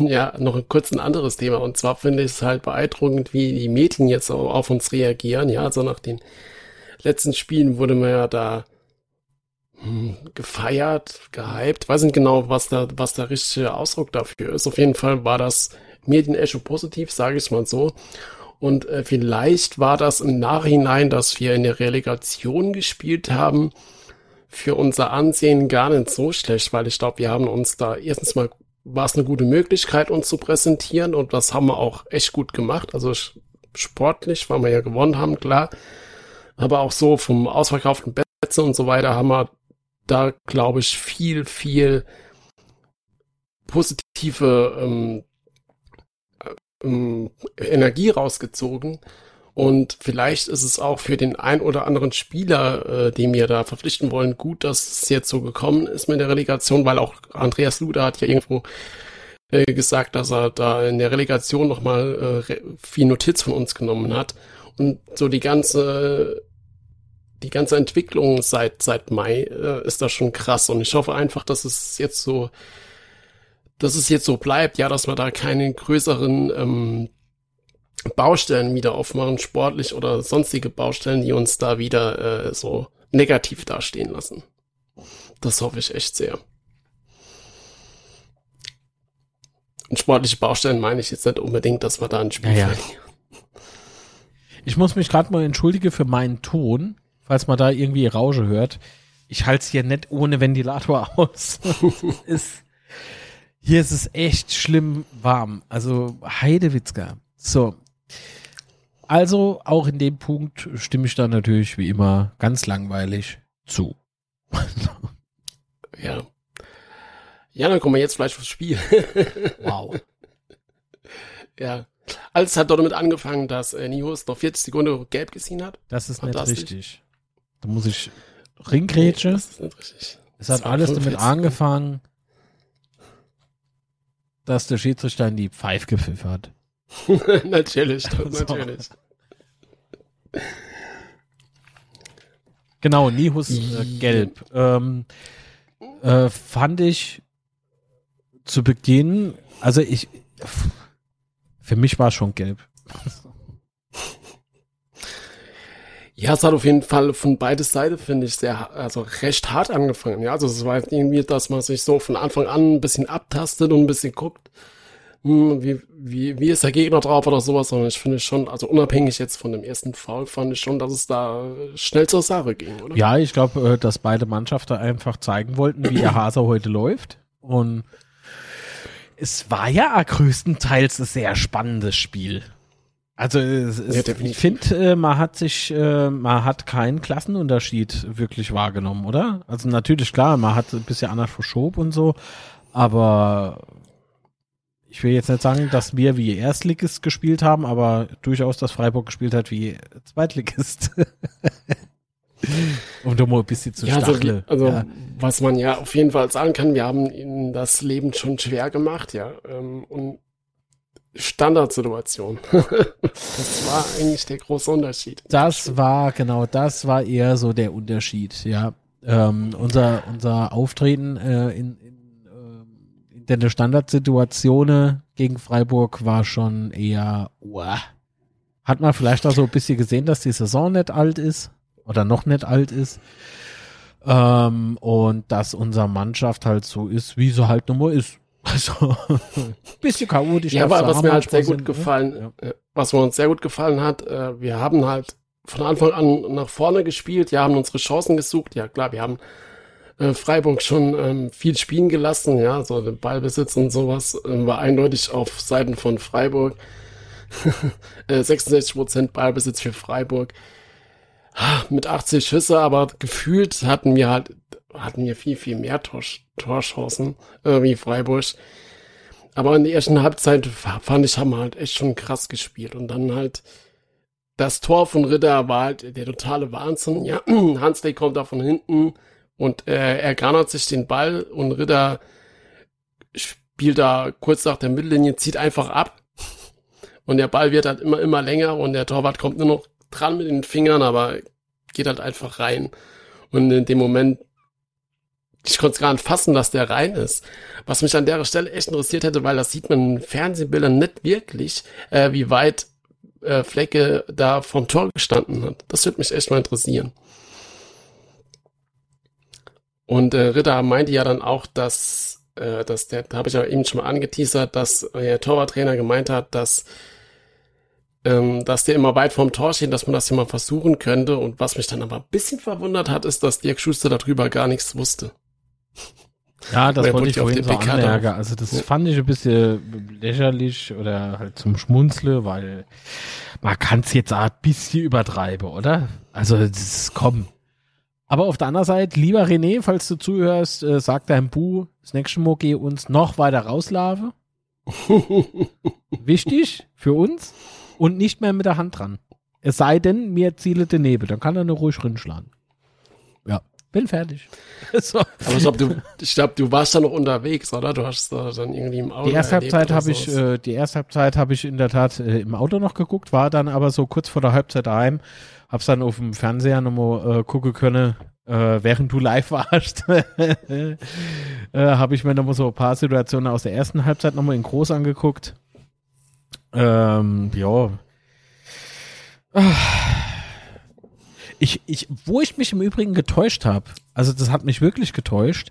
B: Ja, noch ein kurz ein anderes Thema. Und zwar finde ich es halt beeindruckend, wie die Medien jetzt auf uns reagieren. Ja, also nach den letzten Spielen wurde man ja da hm, gefeiert, gehypt. Weiß nicht genau, was da, was der richtige Ausdruck dafür ist. Auf jeden Fall war das Medienecho positiv, sage ich mal so. Und äh, vielleicht war das im Nachhinein, dass wir in der Relegation gespielt haben, für unser Ansehen gar nicht so schlecht, weil ich glaube, wir haben uns da erstens mal war es eine gute Möglichkeit, uns zu präsentieren und das haben wir auch echt gut gemacht. Also sportlich, weil wir ja gewonnen haben, klar. Aber auch so vom ausverkauften Plätze und so weiter haben wir da, glaube ich, viel, viel positive ähm, ähm, Energie rausgezogen. Und vielleicht ist es auch für den ein oder anderen Spieler, äh, den wir da verpflichten wollen, gut, dass es jetzt so gekommen ist mit der Relegation, weil auch Andreas Luder hat ja irgendwo äh, gesagt, dass er da in der Relegation nochmal äh, viel Notiz von uns genommen hat. Und so die ganze die ganze Entwicklung seit seit Mai äh, ist da schon krass. Und ich hoffe einfach, dass es jetzt so dass es jetzt so bleibt, ja, dass wir da keine größeren ähm, Baustellen wieder aufmachen, sportlich oder sonstige Baustellen, die uns da wieder äh, so negativ dastehen lassen. Das hoffe ich echt sehr. Und sportliche Baustellen meine ich jetzt nicht unbedingt, dass wir da ein Spiel
C: Ja, ja.
B: verlieren.
C: Ich muss mich gerade mal entschuldigen für meinen Ton, falls man da irgendwie Rausche hört. Ich halte es hier nicht ohne Ventilator aus. ist, hier ist es echt schlimm warm. Also Heidewitzka. So. Also auch in dem Punkt stimme ich da natürlich wie immer ganz langweilig zu.
B: Ja. Ja, dann kommen wir jetzt vielleicht aufs Spiel.
C: Wow.
B: ja. Alles hat damit angefangen, dass äh, Nihus noch 40 Sekunden gelb gesehen hat.
C: Das ist nicht richtig. Da muss ich Ringgrätsche.
B: Das ist nicht richtig.
C: Es hat alles damit
B: 45.
C: angefangen, dass der Schiedsrichter in die Pfeife gepfiffen hat.
B: natürlich,
C: So.
B: natürlich.
C: Genau, Nihus äh, gelb. Ähm, äh, fand ich zu Beginn, also ich, für mich war es schon gelb.
B: Ja, es hat auf jeden Fall von beider Seite, finde ich, sehr, also recht hart angefangen. Ja, also es war irgendwie, dass man sich so von Anfang an ein bisschen abtastet und ein bisschen guckt, hm, wie, wie, wie ist der Gegner drauf oder sowas. sondern ich finde schon, also unabhängig jetzt von dem ersten Foul, fand ich schon, dass es da schnell zur Sache ging, oder?
C: Ja, ich glaube, äh, dass beide Mannschaften einfach zeigen wollten, wie der Hase heute läuft. Und es war ja größtenteils ein sehr spannendes Spiel. Also es, es,
B: Ja,
C: ich finde, äh, man hat sich, äh, man hat keinen Klassenunterschied wirklich wahrgenommen, oder? Also natürlich klar, man hat ein bisschen anders verschoben und so, aber ich will jetzt nicht sagen, dass wir wie Erstligist gespielt haben, aber durchaus, dass Freiburg gespielt hat wie Zweitligist. um da mal ein bisschen zu
B: Ja, also,
C: stacheln.
B: also
C: ja.
B: was man ja auf jeden Fall sagen kann, wir haben ihnen das Leben schon schwer gemacht, ja. Ähm, und Standardsituation. das war eigentlich der große Unterschied.
C: Das war, genau, das war eher so der Unterschied, ja. Ähm, unser, unser Auftreten äh, in, in, ähm, in der Standardsituation gegen Freiburg war schon eher, uah. hat man vielleicht auch so ein bisschen gesehen, dass die Saison nicht alt ist oder noch nicht alt ist. Ähm, und dass unsere Mannschaft halt so ist, wie sie halt nun mal ist. Also, bisschen chaotisch.
B: Ja, aber was mir halt sehr gut
C: sind, ne?
B: gefallen,
C: Ja.
B: äh, was mir uns sehr gut gefallen hat, äh, wir haben halt von Anfang an nach vorne gespielt, ja, haben unsere Chancen gesucht. Ja, klar, wir haben äh, Freiburg schon ähm, viel spielen gelassen, ja, so den Ballbesitz und sowas äh, war eindeutig auf Seiten von Freiburg. äh, 66 Prozent Ballbesitz für Freiburg. Ah, Mit 80 Schüsse, aber gefühlt hatten wir halt, hatten wir viel, viel mehr Tor, Torchancen äh, wie Freiburg. Aber in der ersten Halbzeit fand ich, haben wir halt echt schon krass gespielt. Und dann halt das Tor von Ritter war halt der totale Wahnsinn. Ja, Hansley kommt da von hinten und äh, er garnert sich den Ball und Ritter spielt da kurz nach der Mittellinie, zieht einfach ab. Und der Ball wird halt immer, immer länger und der Torwart kommt nur noch dran mit den Fingern, aber geht halt einfach rein. Und in dem Moment, ich konnte es gar nicht fassen, dass der rein ist. Was mich an der Stelle echt interessiert hätte, weil das sieht man in Fernsehbildern nicht wirklich, äh, wie weit äh, Flecke da vom Tor gestanden hat. Das würde mich echt mal interessieren. Und äh, Ritter meinte ja dann auch, dass, äh, dass der, da habe ich ja eben schon mal angeteasert, dass der Torwarttrainer gemeint hat, dass ähm, dass der immer weit vorm Tor steht, dass man das hier mal versuchen könnte. Und was mich dann aber ein bisschen verwundert hat, ist, dass Dirk Schuster darüber gar nichts wusste.
C: Ja, das wollte ich vorhin so anmerken. Also das
B: Ja.
C: fand ich ein bisschen lächerlich oder halt zum Schmunzle, weil man kann es jetzt auch ein bisschen übertreiben, oder? Also das ist, komm. Aber auf der anderen Seite, lieber René, falls du zuhörst, äh, sagt dein Bu, das nächste Mal geh uns noch weiter rauslaufen. Wichtig für uns und nicht mehr mit der Hand dran. Es sei denn, mir ziele daneben, dann kann er nur ruhig rinschlagen. Bin fertig. so.
B: Aber ich glaube, du, ich glaub, du warst da noch unterwegs, oder? Du hast da dann irgendwie im Auto
C: Die erste Halbzeit habe ich, äh, die erste Halbzeit habe ich in der Tat äh, im Auto noch geguckt, war dann aber so kurz vor der Halbzeit daheim, hab's dann auf dem Fernseher nochmal äh, gucken können, äh, während du live warst, äh, habe ich mir nochmal so ein paar Situationen aus der ersten Halbzeit nochmal in groß angeguckt. Ähm, ja. Ich, ich, wo ich mich im Übrigen getäuscht habe, also das hat mich wirklich getäuscht,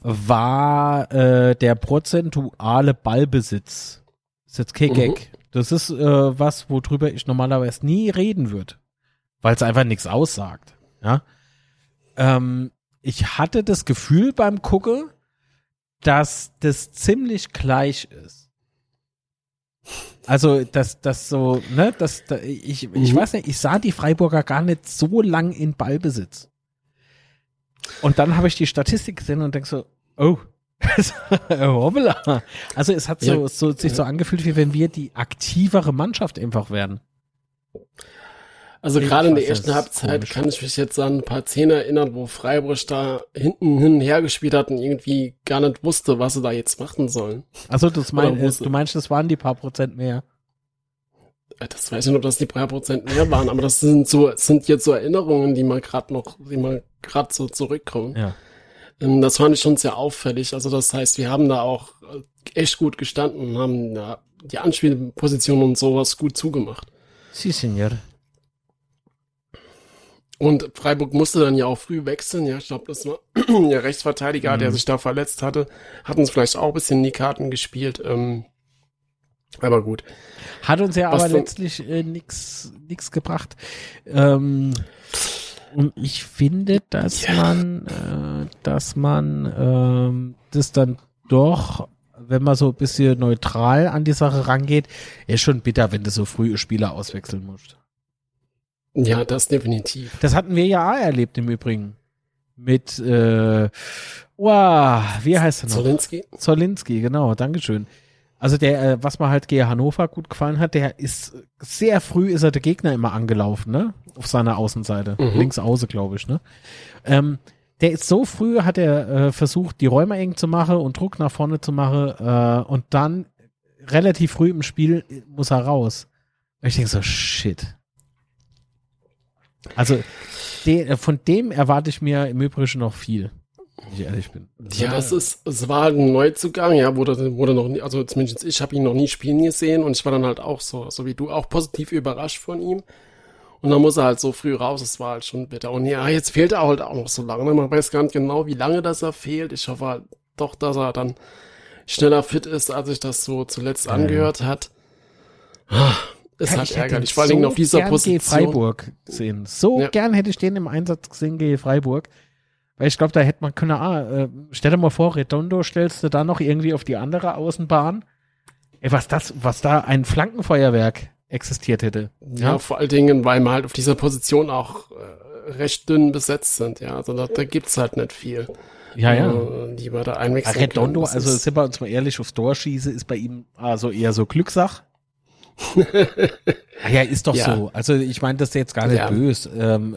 C: war äh, der prozentuale Ballbesitz. Ist jetzt kein
B: Mhm.
C: Gag. Das ist äh, was, worüber ich normalerweise nie reden würde, weil es einfach nichts aussagt. Ja. Ähm, ich hatte das Gefühl beim Gucken, dass das ziemlich gleich ist. Also, dass das so, ne, dass da, ich, ich
B: Mhm.
C: weiß nicht, ich sah die Freiburger gar nicht so lang in Ballbesitz. Und dann habe ich die Statistik gesehen und denke so, oh, hoppla. Also es hat so,
B: Ja.
C: so sich so angefühlt, wie wenn wir die aktivere Mannschaft einfach werden.
B: Also
C: Ich
B: gerade in der ersten Halbzeit
C: komisch.
B: kann ich mich jetzt an ein paar Szenen erinnern, wo Freiburg da hinten hin und her gespielt hat und irgendwie gar nicht wusste, was sie da jetzt machen sollen.
C: Also das mein, äh,
B: sie-
C: du meinst, das waren die paar Prozent mehr.
B: Äh, Das weiß ich nicht, ob das die drei Prozent mehr waren, aber das sind so, sind jetzt so Erinnerungen, die mal gerade noch, die mal gerade so zurückkommen.
C: Ja.
B: Ähm, Das fand ich schon sehr auffällig. Also das heißt, wir haben da auch äh, echt gut gestanden und haben da die Anspielposition und sowas gut zugemacht.
C: Si, Senor.
B: Und Freiburg musste dann ja auch früh wechseln. Ja, ich glaube, das war der Rechtsverteidiger, der
C: Mhm.
B: sich da verletzt hatte. Hat uns vielleicht auch ein bisschen in die Karten gespielt. Ähm, aber gut.
C: Hat uns ja
B: Was
C: aber letztlich äh, nix nix gebracht. Ähm, und ich finde, dass
B: Ja.
C: man, äh, dass man ähm, das dann doch, wenn man so ein bisschen neutral an die Sache rangeht, ist schon bitter, wenn du so früh Spieler auswechseln musst.
B: Ja, das definitiv.
C: Das hatten wir ja auch erlebt im Übrigen. Mit, äh, wow, wie heißt er noch?
B: Zolinski?
C: Zolinski, genau, Dankeschön. Also der, äh, was mir halt gegen Hannover gut gefallen hat, der ist sehr früh ist er der Gegner immer angelaufen, ne? Auf seiner Außenseite.
B: Mhm.
C: Links außen, glaube ich, ne? Ähm, der ist so früh, hat er äh, versucht, die Räume eng zu machen und Druck nach vorne zu machen, äh, und dann relativ früh im Spiel muss er raus. Und ich denke so, shit. Also, de, äh, von dem erwarte ich mir im Übrigen noch viel, wenn ich ehrlich bin.
B: Ja, es ist, es war halt ein Neuzugang, ja, wurde, wurde noch nie, also zumindest ich habe ihn noch nie spielen gesehen und ich war dann halt auch so, so wie du, auch positiv überrascht von ihm. Und dann muss er halt so früh raus, es war halt schon bitter. Und ja, jetzt fehlt er halt auch noch so lange. Man weiß gar nicht genau, wie lange das er fehlt. Ich hoffe halt doch, dass er dann schneller fit ist, als ich das so zuletzt
C: Ja,
B: angehört hat. Ist
C: Ja, hätte
B: ärgerlich, vor Dingen
C: so
B: auf dieser
C: gern
B: Position.
C: Freiburg gesehen. So
B: Ja.
C: gern hätte ich den im Einsatz gesehen gegen Freiburg. Weil ich glaube, da hätte man können, ah, äh, stell dir mal vor, Redondo stellst du da noch irgendwie auf die andere Außenbahn. Ey, was das, was da ein Flankenfeuerwerk existiert hätte.
B: Ja, vor allen Dingen, weil wir halt auf dieser Position auch äh, recht dünn besetzt sind, ja. Also da, da gibt's halt nicht viel.
C: ja. ja.
B: Äh, die wir da einwechseln
C: Redondo, also sind wir uns mal ehrlich, aufs Tor schieße, ist bei ihm also eher so Glücksach. ja, ist doch
B: Ja.
C: so. Also ich meine das ist jetzt gar nicht
B: Ja.
C: böse. Ähm,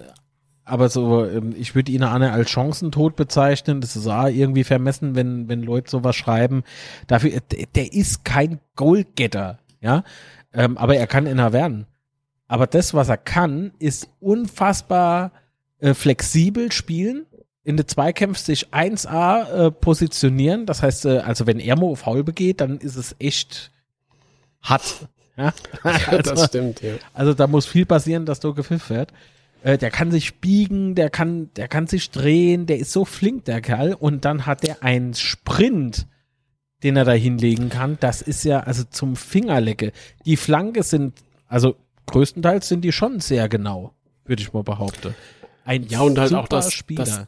C: aber so, ähm, ich würde ihn Anne als Chancentod bezeichnen. Das ist auch irgendwie vermessen, wenn, wenn Leute sowas schreiben. Dafür, der, der ist kein Goalgetter, ja. Ähm, aber er kann inner werden. Aber das, was er kann, ist unfassbar äh, flexibel spielen, in der Zweikämpfe sich 1A äh, positionieren. Das heißt, äh, also wenn Ermo faul begeht, dann ist es echt hart. Ja?
B: Ja, das
C: also,
B: stimmt, ja.
C: also da muss viel passieren, dass du gepfiffen wird. Äh, der kann sich biegen, der kann, der kann sich drehen, der ist so flink, der Kerl. Und dann hat er einen Sprint, den er da hinlegen kann. Das ist ja also zum Fingerlecke. Die Flanke sind, also größtenteils sind die schon sehr genau, würde ich mal behaupten. Ein
B: Ja, und halt auch das-
C: Spieler.
B: das-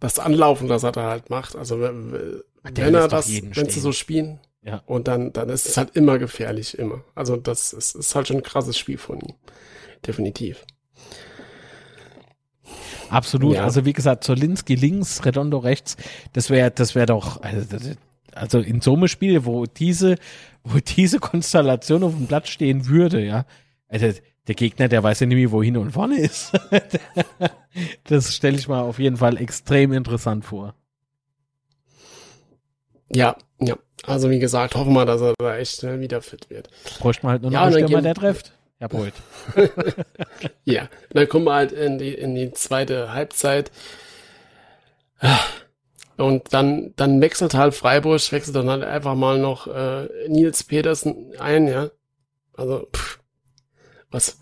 B: Das Anlaufen, das er da halt macht. Also wenn, wenn er das, wenn sie so spielen,
C: Ja.
B: und dann, dann ist es halt immer gefährlich, immer. Also das ist, ist halt schon ein krasses Spiel von ihm. Definitiv.
C: Absolut.
B: Ja.
C: Also wie gesagt, Zolinski links, Redondo rechts, das wäre, das wäre doch, also, also in so einem Spiel, wo diese, wo diese Konstellation auf dem Platz stehen würde, ja, also der Gegner, der weiß ja nicht mehr, wo hin und vorne ist. das stelle ich mal auf jeden Fall extrem interessant vor.
B: Ja. Also wie gesagt, hoffen wir, dass er da echt schnell wieder fit wird.
C: Bräuchte man halt nur noch
B: Ja,
C: einen Stürmer, der trifft. Ja, Brot.
B: Ja, dann kommen wir halt in die, in die zweite Halbzeit. Und dann, dann wechselt halt Freiburg, wechselt dann halt einfach mal noch äh, Nils Petersen ein, ja. Also, pff, was,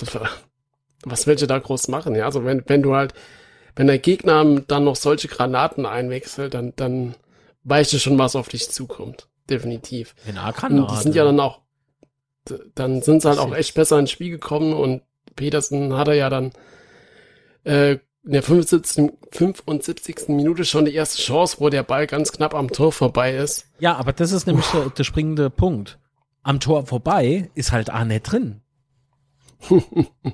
B: was willst du da groß machen, ja? Also wenn, wenn du halt, wenn der Gegner dann noch solche Granaten einwechselt, dann, dann weißt du schon, was auf dich zukommt. Definitiv.
C: In
B: Und die sind ja dann auch, dann sind sie halt auch echt besser ins Spiel gekommen und Petersen hatte ja dann äh, in der 75. 75. Minute schon die erste Chance, wo der Ball ganz knapp am Tor vorbei ist.
C: Ja, aber das ist nämlich der, der springende Punkt. Am Tor vorbei ist halt auch nicht drin.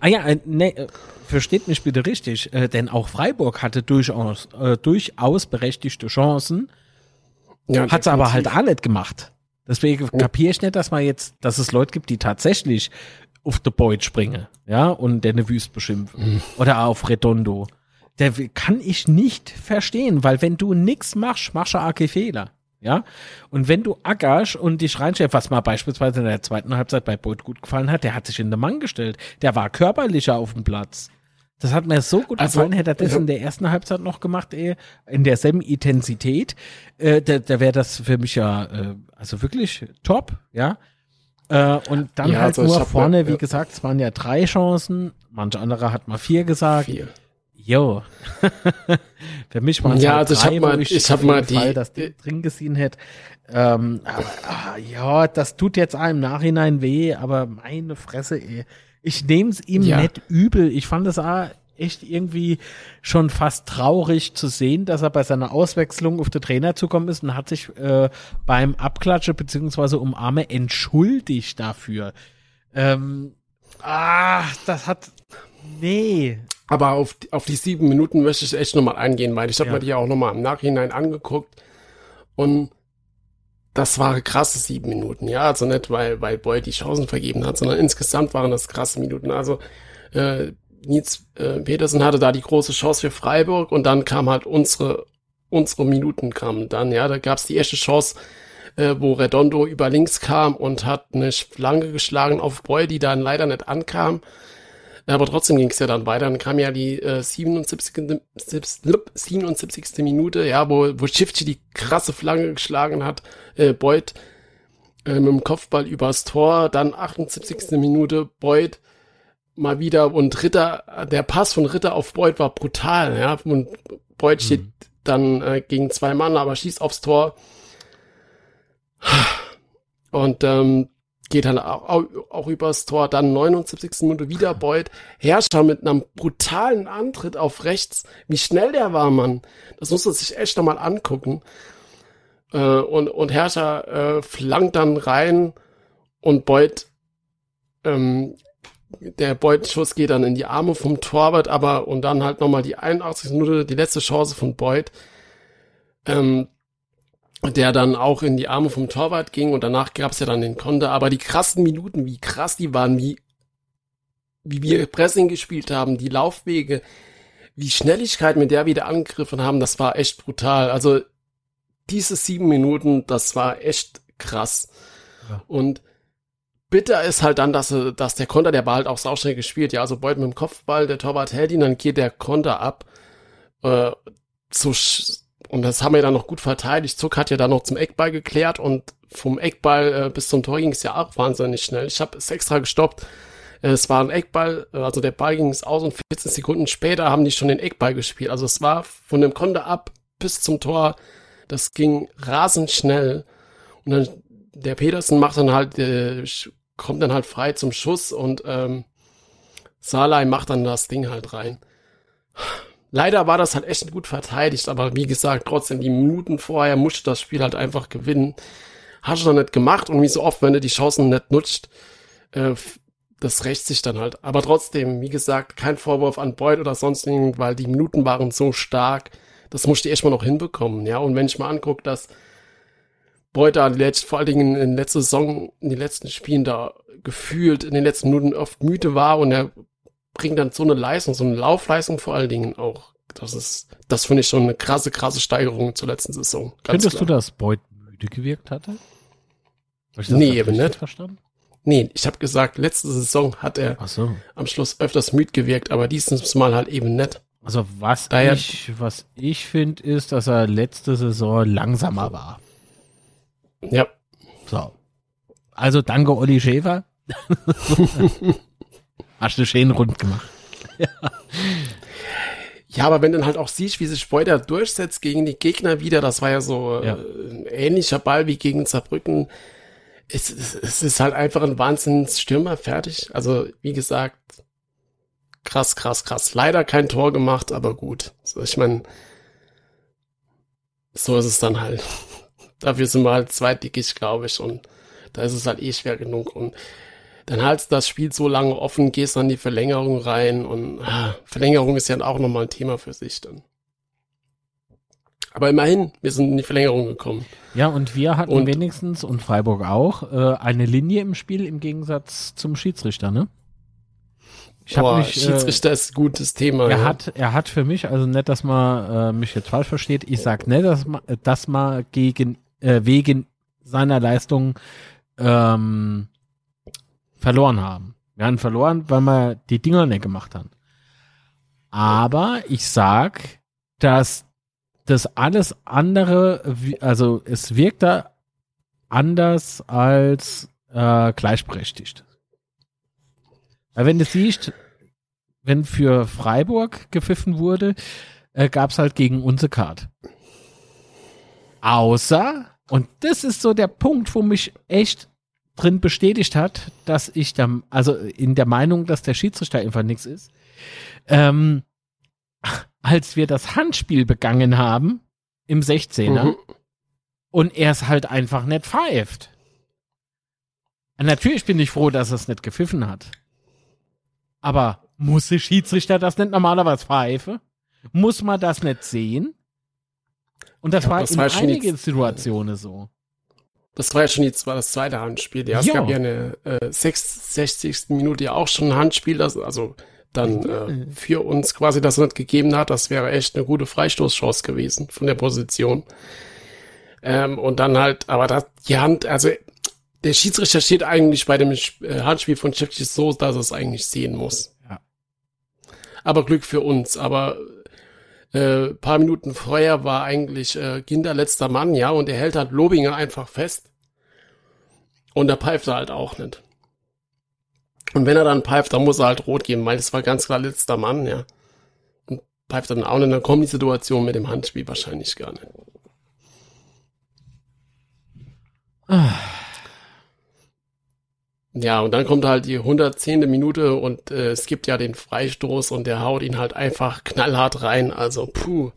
C: ah ja, ne, versteht mich bitte richtig, äh, denn auch Freiburg hatte durchaus, äh, durchaus berechtigte Chancen,
B: Ja,
C: hat sie aber halt
B: definitiv.
C: auch nicht gemacht. Deswegen kapiere ich nicht, dass man jetzt, dass es Leute gibt, die tatsächlich auf the Beut springen, ja, und der eine Wüst beschimpfen. Oder auf Redondo. Der kann ich nicht verstehen, weil wenn du nix machst, machst du auch keine Fehler. Ja, und wenn du ackerst und dich reinstellst, was mal beispielsweise in der zweiten Halbzeit bei Beut gut gefallen hat, der hat sich in den Mann gestellt. Der war körperlicher auf dem Platz. Das hat mir so gut
B: Also,
C: gefallen, hätte er das
B: ja.
C: in der ersten Halbzeit noch gemacht, ey, in derselben Intensität, äh, da, da wäre das für mich ja, äh, also wirklich top, ja. Äh, und dann
B: Ja,
C: halt
B: also ich
C: nur vorne,
B: mir-
C: wie
B: ja.
C: gesagt, es waren ja drei Chancen, manch anderer hat mal vier gesagt.
B: Vier.
C: Jo. Für mich waren es
B: Ja,
C: halt
B: also ich
C: drei,
B: hab mal- ich
C: auf
B: hab mal die-
C: Fall das Ding drin gesehen hätte. Ähm, aber, ah, ja, das tut jetzt einem Nachhinein weh, aber meine Fresse, ey. Ich nehme es ihm
B: Ja.
C: nicht übel. Ich fand es auch echt irgendwie schon fast traurig zu sehen, dass er bei seiner Auswechslung auf den Trainer zukommen ist und hat sich äh, beim Abklatsche beziehungsweise Umarme entschuldigt dafür. Ähm, ah, das hat, nee,
B: Aber auf, die- auf die sieben Minuten möchte ich echt nochmal eingehen, weil ich habe
C: Ja.
B: mir die auch nochmal im Nachhinein angeguckt und das waren krasse sieben Minuten, ja, also nicht, weil, weil Boy die Chancen vergeben hat, sondern insgesamt waren das krasse Minuten. Also äh, Nils äh, Petersen hatte da die große Chance für Freiburg und dann kam halt unsere unsere Minuten kamen dann, ja, da gab's die erste Chance, äh, wo Redondo über links kam und hat eine Flanke geschlagen auf Boy, die dann leider nicht ankam. Aber trotzdem ging es ja dann weiter. Dann kam ja die äh, 77. 77. Minute, ja, wo, wo Schiffchi die krasse Flanke geschlagen hat. Äh, Beuth äh, mit dem Kopfball übers Tor. Dann 78. Minute Beuth mal wieder und Ritter, der Pass von Ritter auf Beuth war brutal, ja. Und Beuth steht dann äh, gegen zwei Mann, aber schießt aufs Tor. Und ähm, geht dann auch, auch, übers Tor. Dann 79. Minute wieder Beuth. Herrscher mit einem brutalen Antritt auf rechts. Wie schnell der war, Mann. Das muss man sich echt nochmal angucken. Äh, und, und Herrscher äh, flankt dann rein und Beuth, ähm, der Beuth-Schuss geht dann in die Arme vom Torwart, aber und dann halt nochmal die 81. Minute, die letzte Chance von Beuth. Ähm, der dann auch in die Arme vom Torwart ging und danach gab's ja dann den Konter. Aber die krassen Minuten, wie krass die waren, wie, wie wir Pressing gespielt haben, die Laufwege, wie Schnelligkeit, mit der wir da angegriffen haben, das war echt brutal. Also diese sieben Minuten, das war echt krass.
C: Ja.
B: Und bitter ist halt dann, dass, dass der Konter, der war halt auch sauschnell gespielt. Ja, also Beut mit dem Kopfball, der Torwart hält ihn, dann geht der Konter ab. Äh, so und das haben wir dann noch gut verteidigt. Zuck hat ja dann noch zum Eckball geklärt und vom Eckball äh, bis zum Tor ging es ja auch wahnsinnig schnell. Ich habe es extra gestoppt. Es war ein Eckball, äh, also der Ball ging es aus und 14 Sekunden später haben die schon den Eckball gespielt. Also es war von dem Konter ab bis zum Tor, das ging rasend schnell. Und dann der Petersen macht dann halt, äh, kommt dann halt frei zum Schuss und ähm, Salai macht dann das Ding halt rein. Leider war das halt echt gut verteidigt, aber wie gesagt, trotzdem die Minuten vorher musste das Spiel halt einfach gewinnen. Hast du dann nicht gemacht und wie so oft, wenn du die Chancen nicht nutzt, äh, das rächt sich dann halt. Aber trotzdem, wie gesagt, kein Vorwurf an Beuth oder sonst irgend, weil die Minuten waren so stark. Das musste ich erstmal noch hinbekommen, ja. Und wenn ich mal angucke, dass Beuth da vor allen Dingen in der letzten Saison, in den letzten Spielen da gefühlt in den letzten Minuten oft müde war und er bringt dann so eine Leistung, so eine Laufleistung vor allen Dingen auch. Das ist, das finde ich schon eine krasse, krasse Steigerung zur letzten Saison.
C: Findest du, dass Beut müde gewirkt hatte? Hab ich das
B: Nee, eben nicht.
C: Verstanden?
B: Nee, ich habe gesagt, letzte Saison hat er
C: so.
B: am Schluss öfters müd gewirkt, aber dieses Mal halt eben nicht.
C: Also was
B: Daher-
C: ich, was ich finde, ist, dass er letzte Saison langsamer war.
B: Ja,
C: So. Also danke Olli Schäfer. Hast du schön rund gemacht.
B: Ja, aber wenn dann halt auch siehst, wie sich Beuter durchsetzt gegen die Gegner wieder, das war ja so
C: Ja.
B: Äh, ein ähnlicher Ball wie gegen Saarbrücken. Es, es, es ist halt einfach ein Wahnsinnsstürmer fertig. Also, wie gesagt, krass, krass, krass. Leider kein Tor gemacht, aber gut. So, ich meine, so ist es dann halt. Dafür sind wir halt zweitdickig, glaube ich, und da ist es halt eh schwer genug. Und dann halt das Spiel so lange offen, gehst dann in die Verlängerung rein und ah, Verlängerung ist ja auch nochmal ein Thema für sich dann. Aber immerhin, wir sind in die Verlängerung gekommen.
C: Ja, und wir hatten
B: Und-
C: wenigstens, und Freiburg auch, äh, eine Linie im Spiel im Gegensatz zum Schiedsrichter, ne? Ich
B: Boah,
C: mich, äh,
B: Schiedsrichter ist ein gutes Thema.
C: Er
B: ja.
C: hat, er hat für mich, also nicht, dass man äh, mich jetzt falsch versteht, ich sag nicht, dass man, dass man gegen, äh, wegen seiner Leistung ähm, verloren haben. Wir haben verloren, weil wir die Dinger nicht gemacht haben. Aber ich sag, dass das alles andere, also es wirkt da anders als äh, gleichberechtigt. Weil wenn du siehst, wenn für Freiburg gepfiffen wurde, äh, gab's halt gegen unsere Card. Außer, und das ist so der Punkt, wo mich echt drin bestätigt hat, dass ich da, also in der Meinung, dass der Schiedsrichter einfach nichts ist, ähm, als wir das Handspiel begangen haben im 16er
B: Mhm.
C: und er es halt einfach nicht pfeift. Natürlich bin ich froh, dass er es nicht gepfiffen hat. Aber muss der Schiedsrichter das nicht normalerweise pfeifen? Muss man das nicht sehen? Und das
B: Ja,
C: war
B: das
C: in einigen Situationen so.
B: Das war ja schon jetzt war das zweite Handspiel. Ja, es
C: Ja.
B: gab ja eine äh, 66. Minute ja auch schon ein Handspiel, das also dann äh, für uns quasi das nicht gegeben hat. Das wäre echt eine gute Freistoßchance gewesen von der Position. Ähm, und dann halt, aber das, die Hand, also der Schiedsrichter steht eigentlich bei dem äh, Handspiel von Cevcic so, dass er es eigentlich sehen muss.
C: Ja.
B: Aber Glück für uns. Aber äh, paar Minuten vorher war eigentlich äh, Ginder letzter Mann, ja, und er hält halt Lobinger einfach fest. Und da pfeift er halt auch nicht. Und wenn er dann pfeift, dann muss er halt rot geben, weil das war ganz klar letzter Mann, ja. Und pfeift dann auch nicht, dann kommt die Situation mit dem Handspiel wahrscheinlich gar nicht. Ja, und dann kommt halt die 110. Minute und äh, es gibt ja den Freistoß und der haut ihn halt einfach knallhart rein. Also, puh.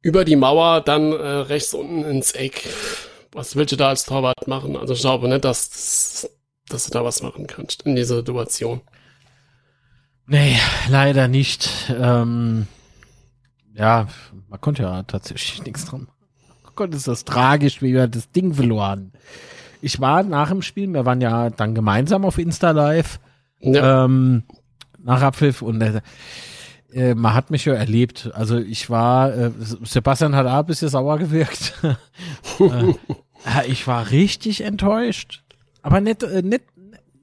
B: Über die Mauer, dann äh, rechts unten ins Eck. Was willst du da als Torwart machen? Also ich glaube nicht, dass, dass du da was machen kannst in dieser Situation.
C: Nee, leider nicht. Ähm, ja, man konnte ja tatsächlich nichts dran. machen. Gott, ist das tragisch, wie wir das Ding verloren. Ich war nach dem Spiel, wir waren ja dann gemeinsam auf Insta Live,
B: Ja,
C: ähm, nach Abpfiff und äh, äh, man hat mich ja erlebt. Also ich war, äh, Sebastian hat auch ein bisschen sauer gewirkt. äh, ich war richtig enttäuscht. Aber nicht, äh, nicht,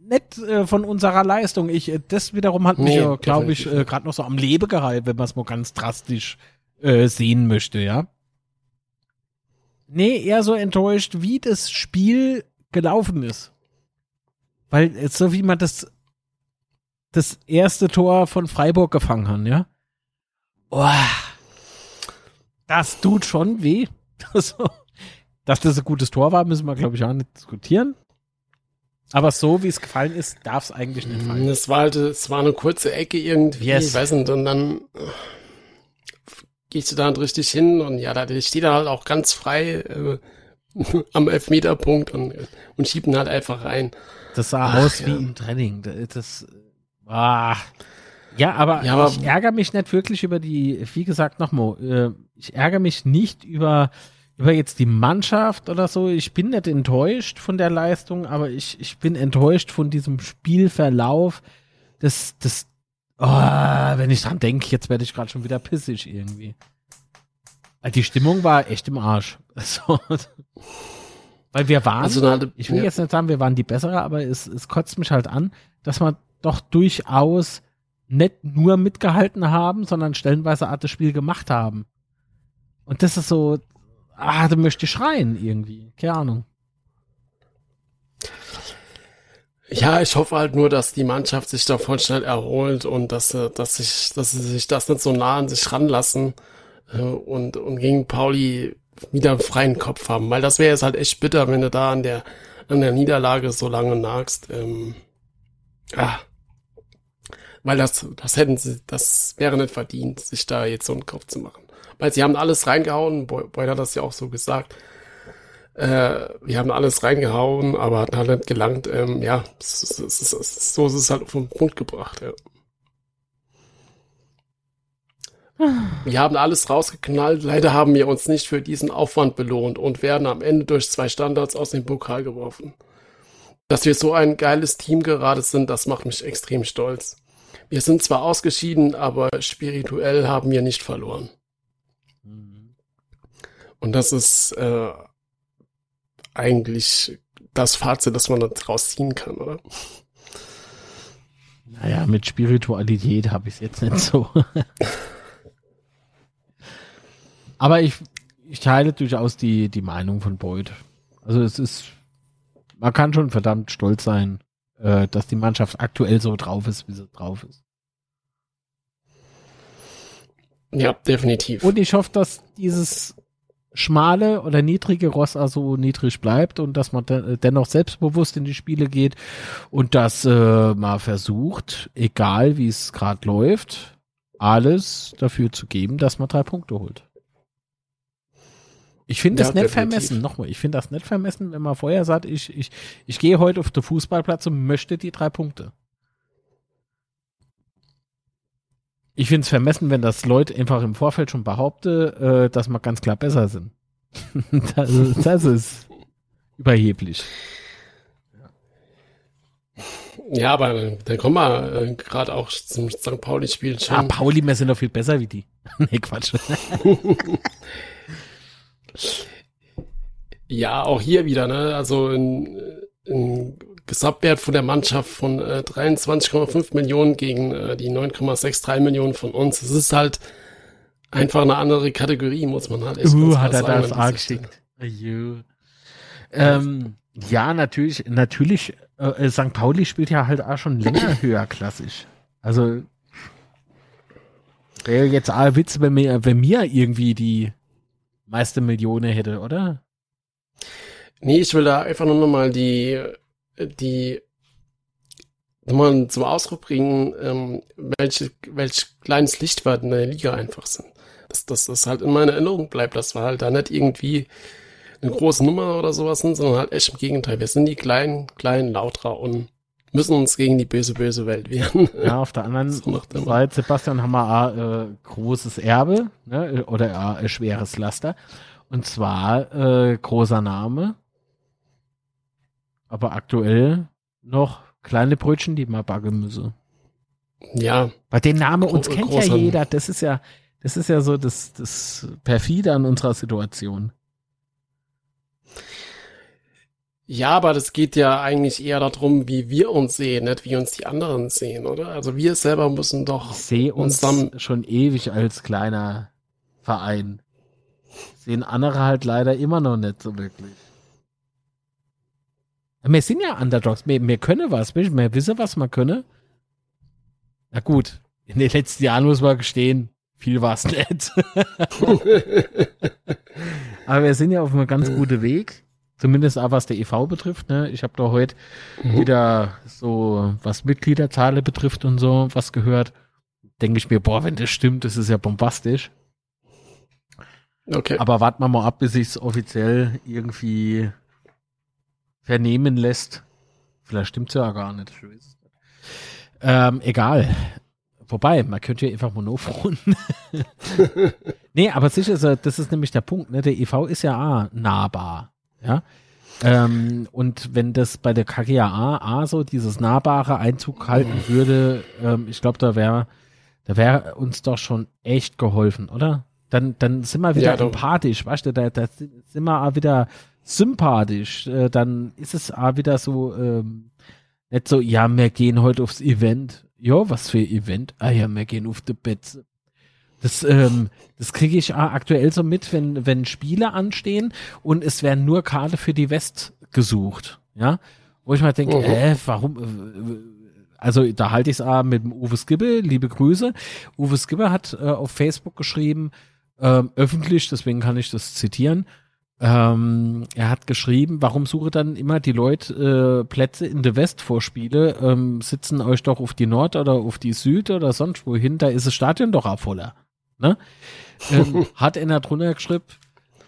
C: nicht äh, von unserer Leistung. Ich, äh, das wiederum hat mich
B: Nee,
C: ja, glaube ich, äh, gerade noch so am Leben gehalten, wenn man es mal ganz drastisch äh, sehen möchte, ja. Nee, eher so enttäuscht, wie das Spiel gelaufen ist. Weil so wie man das das erste Tor von Freiburg gefangen hat, ja. Boah, das tut schon weh. Also, dass das ein gutes Tor war, müssen wir, glaube ich, auch nicht diskutieren. Aber so, wie es gefallen ist, darf es eigentlich nicht fallen.
B: es war halt, es war eine kurze Ecke irgendwie,
C: Yes.
B: ich weiß nicht, und dann gehst du da richtig hin und ja, da steht da halt auch ganz frei äh, am Elfmeterpunkt und, und schiebt ihn halt einfach rein.
C: Das sah
B: Ach,
C: aus wie
B: ja.
C: im Training. Das, das ah. Ja, aber,
B: Ja, aber-
C: ich ärgere mich nicht wirklich über die, wie gesagt, nochmal, äh, ich ärgere mich nicht über, über jetzt die Mannschaft oder so. Ich bin nicht enttäuscht von der Leistung, aber ich, ich bin enttäuscht von diesem Spielverlauf. Das, das, oh, wenn ich dran denke, jetzt werde ich gerade schon wieder pissig irgendwie. Also Die Stimmung war echt im Arsch. So. Weil wir waren,
B: Also dann halt,
C: ich will
B: ja.
C: jetzt nicht sagen, wir waren die bessere, aber es, es kotzt mich halt an, dass wir doch durchaus nicht nur mitgehalten haben, sondern stellenweise Art das Spiel gemacht haben. Und das ist so, ah, da möchte ich schreien irgendwie. Keine Ahnung.
B: Ja, ich hoffe halt nur, dass die Mannschaft sich davon schnell erholt und dass, äh, dass, sich, dass sie sich das nicht so nah an sich ranlassen äh, und, und gegen Pauli wieder einen freien Kopf haben. Weil das wäre jetzt halt echt bitter, wenn du da an der, an der Niederlage so lange nagst. Ähm, ah. Weil das, das hätten sie, das wäre nicht verdient, sich da jetzt so einen Kopf zu machen. Weil sie haben alles reingehauen, Boyd hat das ja auch so gesagt. Äh, wir haben alles reingehauen, aber hat halt nicht gelangt. Ähm, ja, so ist es halt auf den Punkt gebracht. Ja. Wir haben alles rausgeknallt. Leider haben wir uns nicht für diesen Aufwand belohnt und werden am Ende durch zwei Standards aus dem Pokal geworfen. Dass wir so ein geiles Team gerade sind, das macht mich extrem stolz. Wir sind zwar ausgeschieden, aber spirituell haben wir nicht verloren. Mhm. Und das ist äh, eigentlich das Fazit, das man daraus ziehen kann, oder?
C: Naja, mit Spiritualität habe ich es jetzt nicht so. Aber ich, ich teile durchaus die, die Meinung von Boyd. Also es ist, man kann schon verdammt stolz sein, äh, dass die Mannschaft aktuell so drauf ist, wie sie drauf ist.
B: Ja, definitiv.
C: Und ich hoffe, dass dieses schmale oder niedrige Ross also niedrig bleibt und dass man de dennoch selbstbewusst in die Spiele geht und das äh, mal versucht, egal wie es gerade läuft, alles dafür zu geben, dass man drei Punkte holt. Ich finde das ja, nicht definitiv. vermessen. Nochmal, ich finde das nicht vermessen, wenn man vorher sagt, ich, ich, ich gehe heute auf den Fußballplatz und möchte die drei Punkte. Ich finde es vermessen, wenn das Leute einfach im Vorfeld schon behaupte, äh, dass wir ganz klar besser sind. das, das ist überheblich.
B: Ja, aber dann kommen wir äh, gerade auch zum St. Pauli-Spiel.
C: Ah, Pauli, wir sind doch viel besser wie die. nee, Quatsch.
B: ja, auch hier wieder, ne? Also ein, ein Gesamtwert von der Mannschaft von äh, 23,5 Millionen gegen äh, die 9,63 Millionen von uns. Es ist halt einfach eine andere Kategorie, muss man halt
C: echt uh, hat er das angeschickt. Ähm, ja, natürlich, natürlich, äh, St. Pauli spielt ja halt auch schon länger höherklassig. Also wäre jetzt auch Witz, wenn mir, wenn mir irgendwie die meiste Millionen hätte, oder?
B: Nee, ich will da einfach nur nochmal die, die nochmal zum Ausdruck bringen, ähm, welche, welch kleines Licht wir in der Liga einfach sind. Dass, dass das halt in meiner Erinnerung bleibt, dass wir halt da nicht irgendwie eine große Nummer oder sowas sind, sondern halt echt im Gegenteil. Wir sind die kleinen, kleinen Lautra und müssen uns gegen die böse, böse Welt wehren.
C: Ja, auf der anderen so Seite, Sebastian, haben wir A, äh, großes Erbe ne, oder A, äh, schweres Laster. Und zwar äh, großer Name, aber aktuell noch kleine Brötchen, die man backen müsse.
B: Ja.
C: Weil den Namen uns kennt ja jeder. Das ist ja, das ist ja so das, das perfide an unserer Situation.
B: Ja, aber das geht ja eigentlich eher darum, wie wir uns sehen, nicht wie uns die anderen sehen, oder? Also wir selber müssen doch.
C: Ich sehe uns, uns schon ewig als kleiner Verein. Sehen andere halt leider immer noch nicht so wirklich. Wir sind ja Underdogs, wir, wir können was, wir wissen, was wir können. Na gut, in den letzten Jahren muss man gestehen, viel war es nicht. Aber wir sind ja auf einem ganz guten Weg. Zumindest auch was der EV betrifft. Ne? Ich habe da heute mhm. wieder so, was Mitgliederzahle betrifft und so, was gehört. Denke ich mir, boah, wenn das stimmt, das ist ja bombastisch. Okay. Aber warten wir mal ab, bis sich es offiziell irgendwie vernehmen lässt. Vielleicht stimmt's ja gar nicht. Ähm, egal. Wobei, man könnte ja einfach Monophon. nee, aber sicher, das ist nämlich der Punkt. Ne? Der EV ist ja auch nahbar. Ja. Ähm, und wenn das bei der KGAA A so dieses nahbare Einzug halten würde, ähm, ich glaube, da wäre da wäre uns doch schon echt geholfen, oder? Dann, dann sind wir wieder ja, empathisch, weißt du, da, da sind wir auch wieder sympathisch. Äh, dann ist es auch wieder so, ähm, nicht so, ja, wir gehen heute aufs Event. Ja, was für Event? Ah ja, wir gehen auf die Betze. Das, ähm, das kriege ich aktuell so mit, wenn, wenn Spiele anstehen und es werden nur Karte für die West gesucht. Ja. Wo ich mal denke,
B: Mhm.
C: äh, warum, äh, also da halte ich es mit dem Uwe Skibbe, liebe Grüße. Uwe Skibbe hat äh, auf Facebook geschrieben, ähm, öffentlich, deswegen kann ich das zitieren. Ähm, er hat geschrieben, warum suche dann immer die Leute äh, Plätze in der Westvorspiele, ähm, sitzen euch doch auf die Nord oder auf die Süd oder sonst wohin, da ist das Stadion doch auch voller. Ne? ähm, hat er da drunter geschrieben,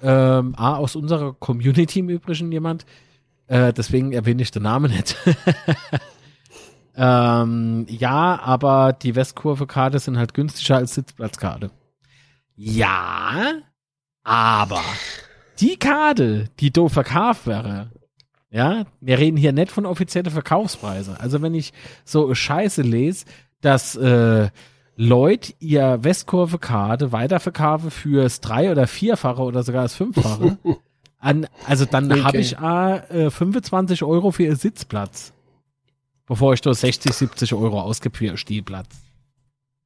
C: ähm, A, aus unserer Community im Übrigen jemand, äh, deswegen erwähne ich den Namen nicht. ähm, ja, aber die Westkurve-Karte sind halt günstiger als Sitzplatzkarte. Ja, aber die Karte, die doof verkauft wäre, ja, wir reden hier nicht von offiziellen Verkaufspreisen. Also wenn ich so Scheiße lese, dass äh, Leute ihr Westkurve-Karte weiterverkaufen fürs drei- oder vierfache oder sogar das fünffache, an, also dann
B: Okay.
C: habe ich äh, 25 Euro für ihr Sitzplatz, bevor ich da 60, 70 Euro ausgebe für ihr Stehplatz.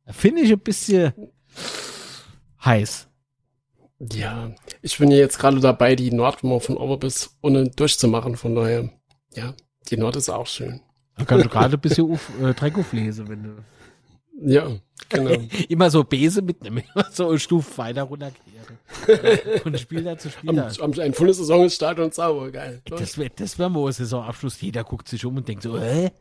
C: Da Finde ich ein bisschen heiß.
B: Ja, ich bin ja jetzt gerade dabei, die Nord mal von oben bis unten durchzumachen, von daher, ja, die Nord ist auch schön.
C: Da kannst du gerade ein bisschen auf, äh, Dreck auflesen, wenn du
B: Ja, genau.
C: immer so Bese mitnehmen, immer so eine Stufe weiter runterkehren. Von Spieler zu Spieler.
B: am, ein volle Saison ist Stadion sauber, geil. Los.
C: Das wäre das wär mal ein Saisonabschluss. Jeder guckt sich um und denkt so, hä?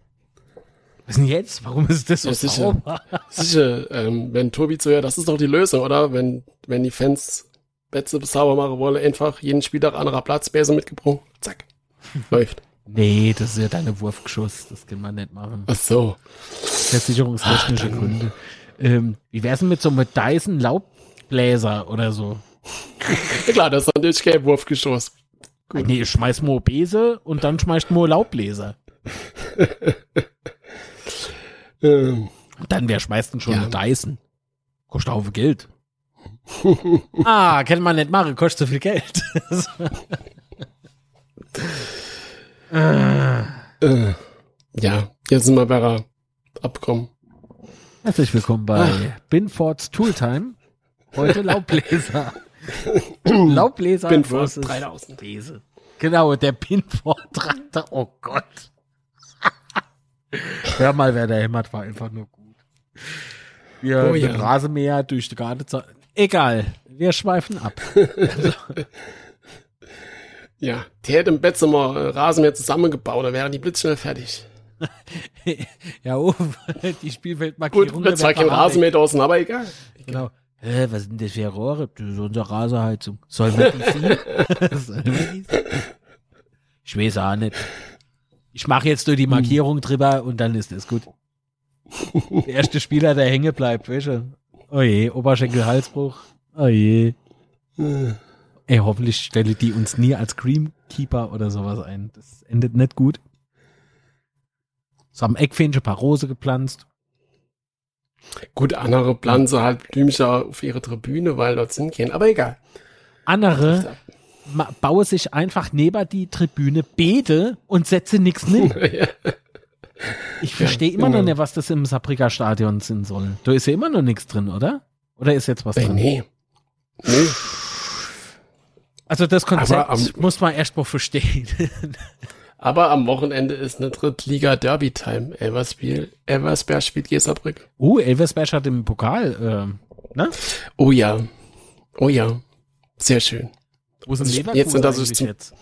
C: Was ist denn jetzt? Warum ist das so
B: Ja, sicher.
C: sauber?
B: Sicher, ähm, wenn Tobi zu das ist doch die Lösung, oder? Wenn, wenn die Fans Plätze sauber machen wollen, einfach jeden Spieltag anderer Platz, Besen mitgebrungen, zack, läuft.
C: Nee, das ist ja deine Wurfgeschoss. Das kann man nicht machen.
B: Ach so.
C: Versicherungstechnische Gründe. Ähm, wie wär's denn mit so einem Dyson Laubbläser oder so?
B: Klar, das ist natürlich kein Wurfgeschoss. Gut.
C: Nee, schmeiß mal Bese und dann schmeißt mal Laubbläser.
B: Ähm,
C: Und dann, wer schmeißt denn schon
B: Ja.
C: Dyson? Kostet auch Geld. ah, kann man nicht machen, kostet so viel Geld.
B: äh, ja, jetzt sind wir bei der Abkommen.
C: Herzlich willkommen bei Binfords Tooltime. Heute Laubbläser. Laubbläser
B: Binford
C: versus
B: 3000.
C: Bese. Genau, der Binford Traktor. Oh Gott. Hör mal, wer da hämmert, war einfach nur gut. Wir
B: Oh ja.
C: Rasenmäher durch die Gartenzeit. Egal, wir schweifen ab.
B: Ja, die hätte im Bettzimmer äh, Rasenmäher zusammengebaut, da wären die blitzschnell fertig.
C: ja, oh, die Spielfeldmarkierung.
B: Gut, wird zwar kein Rasenmäher draußen, aber egal.
C: Genau. Hä, was sind das für Rohre? Das ist unsere Rasenheizung. Sollen wir die ziehen? Ich weiß auch nicht. Ich mache jetzt nur die Markierung drüber und dann ist es gut. Der erste Spieler, der hängen bleibt, weißt du? Oh je, Oberschenkel, Halsbruch. Oh je. Ey, hoffentlich stelle die uns nie als Creamkeeper oder sowas ein. Das endet nicht gut. So am Eckfähnchen ein paar Rose gepflanzt.
B: Gut, andere Pflanzen halt Blümchen auf ihre Tribüne, weil dort sind gehen, aber egal.
C: Andere baue sich einfach neben die Tribüne Beete und setze nichts hin.
B: ja.
C: Ich verstehe immer noch nicht, was das im Sabrika Stadion sein soll. Da ist ja immer noch nichts drin, oder? Oder ist jetzt was
B: Äh,
C: drin?
B: nee. Nee.
C: Also das Konzept
B: am-
C: muss man erst mal verstehen.
B: Aber am Wochenende ist eine Drittliga-Derby-Time. Elversspiel, Elversberg spielt Gesabrück.
C: uh, Elversberg hat im Pokal, ähm, ne?
B: Oh ja. Oh ja. Sehr schön.
C: Wo sind
B: Also jetzt sind das
C: jetzt?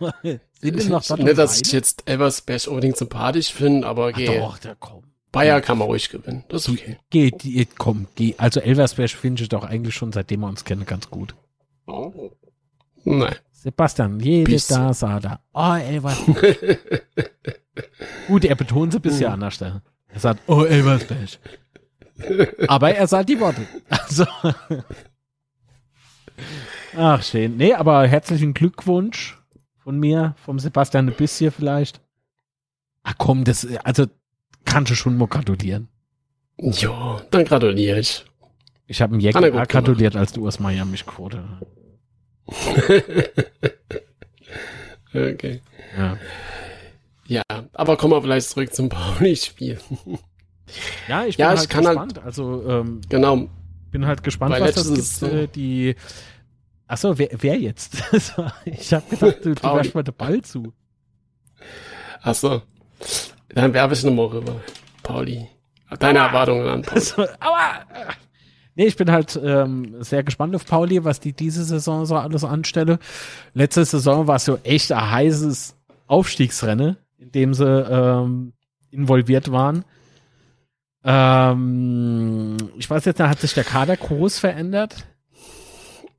C: sind die noch
B: Nicht, dass
C: beide?
B: ich jetzt Elversberg unbedingt sympathisch finde, aber geh,
C: Doch, da komm.
B: Bayer kann man ruhig gewinnen. Das ist okay.
C: Geh, die, komm, geh. Also Elversberg finde ich doch eigentlich schon, seitdem wir uns kennen, ganz gut.
B: Oh. Nein.
C: Sebastian, jede
B: Bisschen.
C: da sah da. Oh, Elversberg. Gut, er betont es ein bisschen anders. Er sagt, oh, Elversberg. aber er sagt die Worte. Also. Ach, schön. Nee, aber herzlichen Glückwunsch von mir, vom Sebastian ein bisschen vielleicht. Ach komm, das, also, kannst du schon mal gratulieren.
B: Jo, dann gratuliere ich.
C: Ich habe
B: er gut
C: auch gratuliert, als du aus Miami mich hast.
B: okay.
C: Ja.
B: Ja, aber kommen wir vielleicht zurück zum Pauli-Spiel.
C: Ja, ich bin
B: Ja, ich
C: halt
B: kann halt-
C: gespannt. also, ähm,
B: Genau.
C: bin halt gespannt, was das gibt. Äh, die. Achso, wer, wer jetzt? ich habe gedacht, du, du wirst mal den Ball zu.
B: Achso. Dann werfe ich nochmal rüber. Pauli. Deine Erwartungen an Pauli.
C: So, aua! Nee, ich bin halt ähm, sehr gespannt auf Pauli, was die diese Saison so alles anstelle. Letzte Saison war es so echt ein heißes Aufstiegsrennen, in dem sie ähm, involviert waren. Ähm, ich weiß jetzt, da hat sich der Kader groß verändert.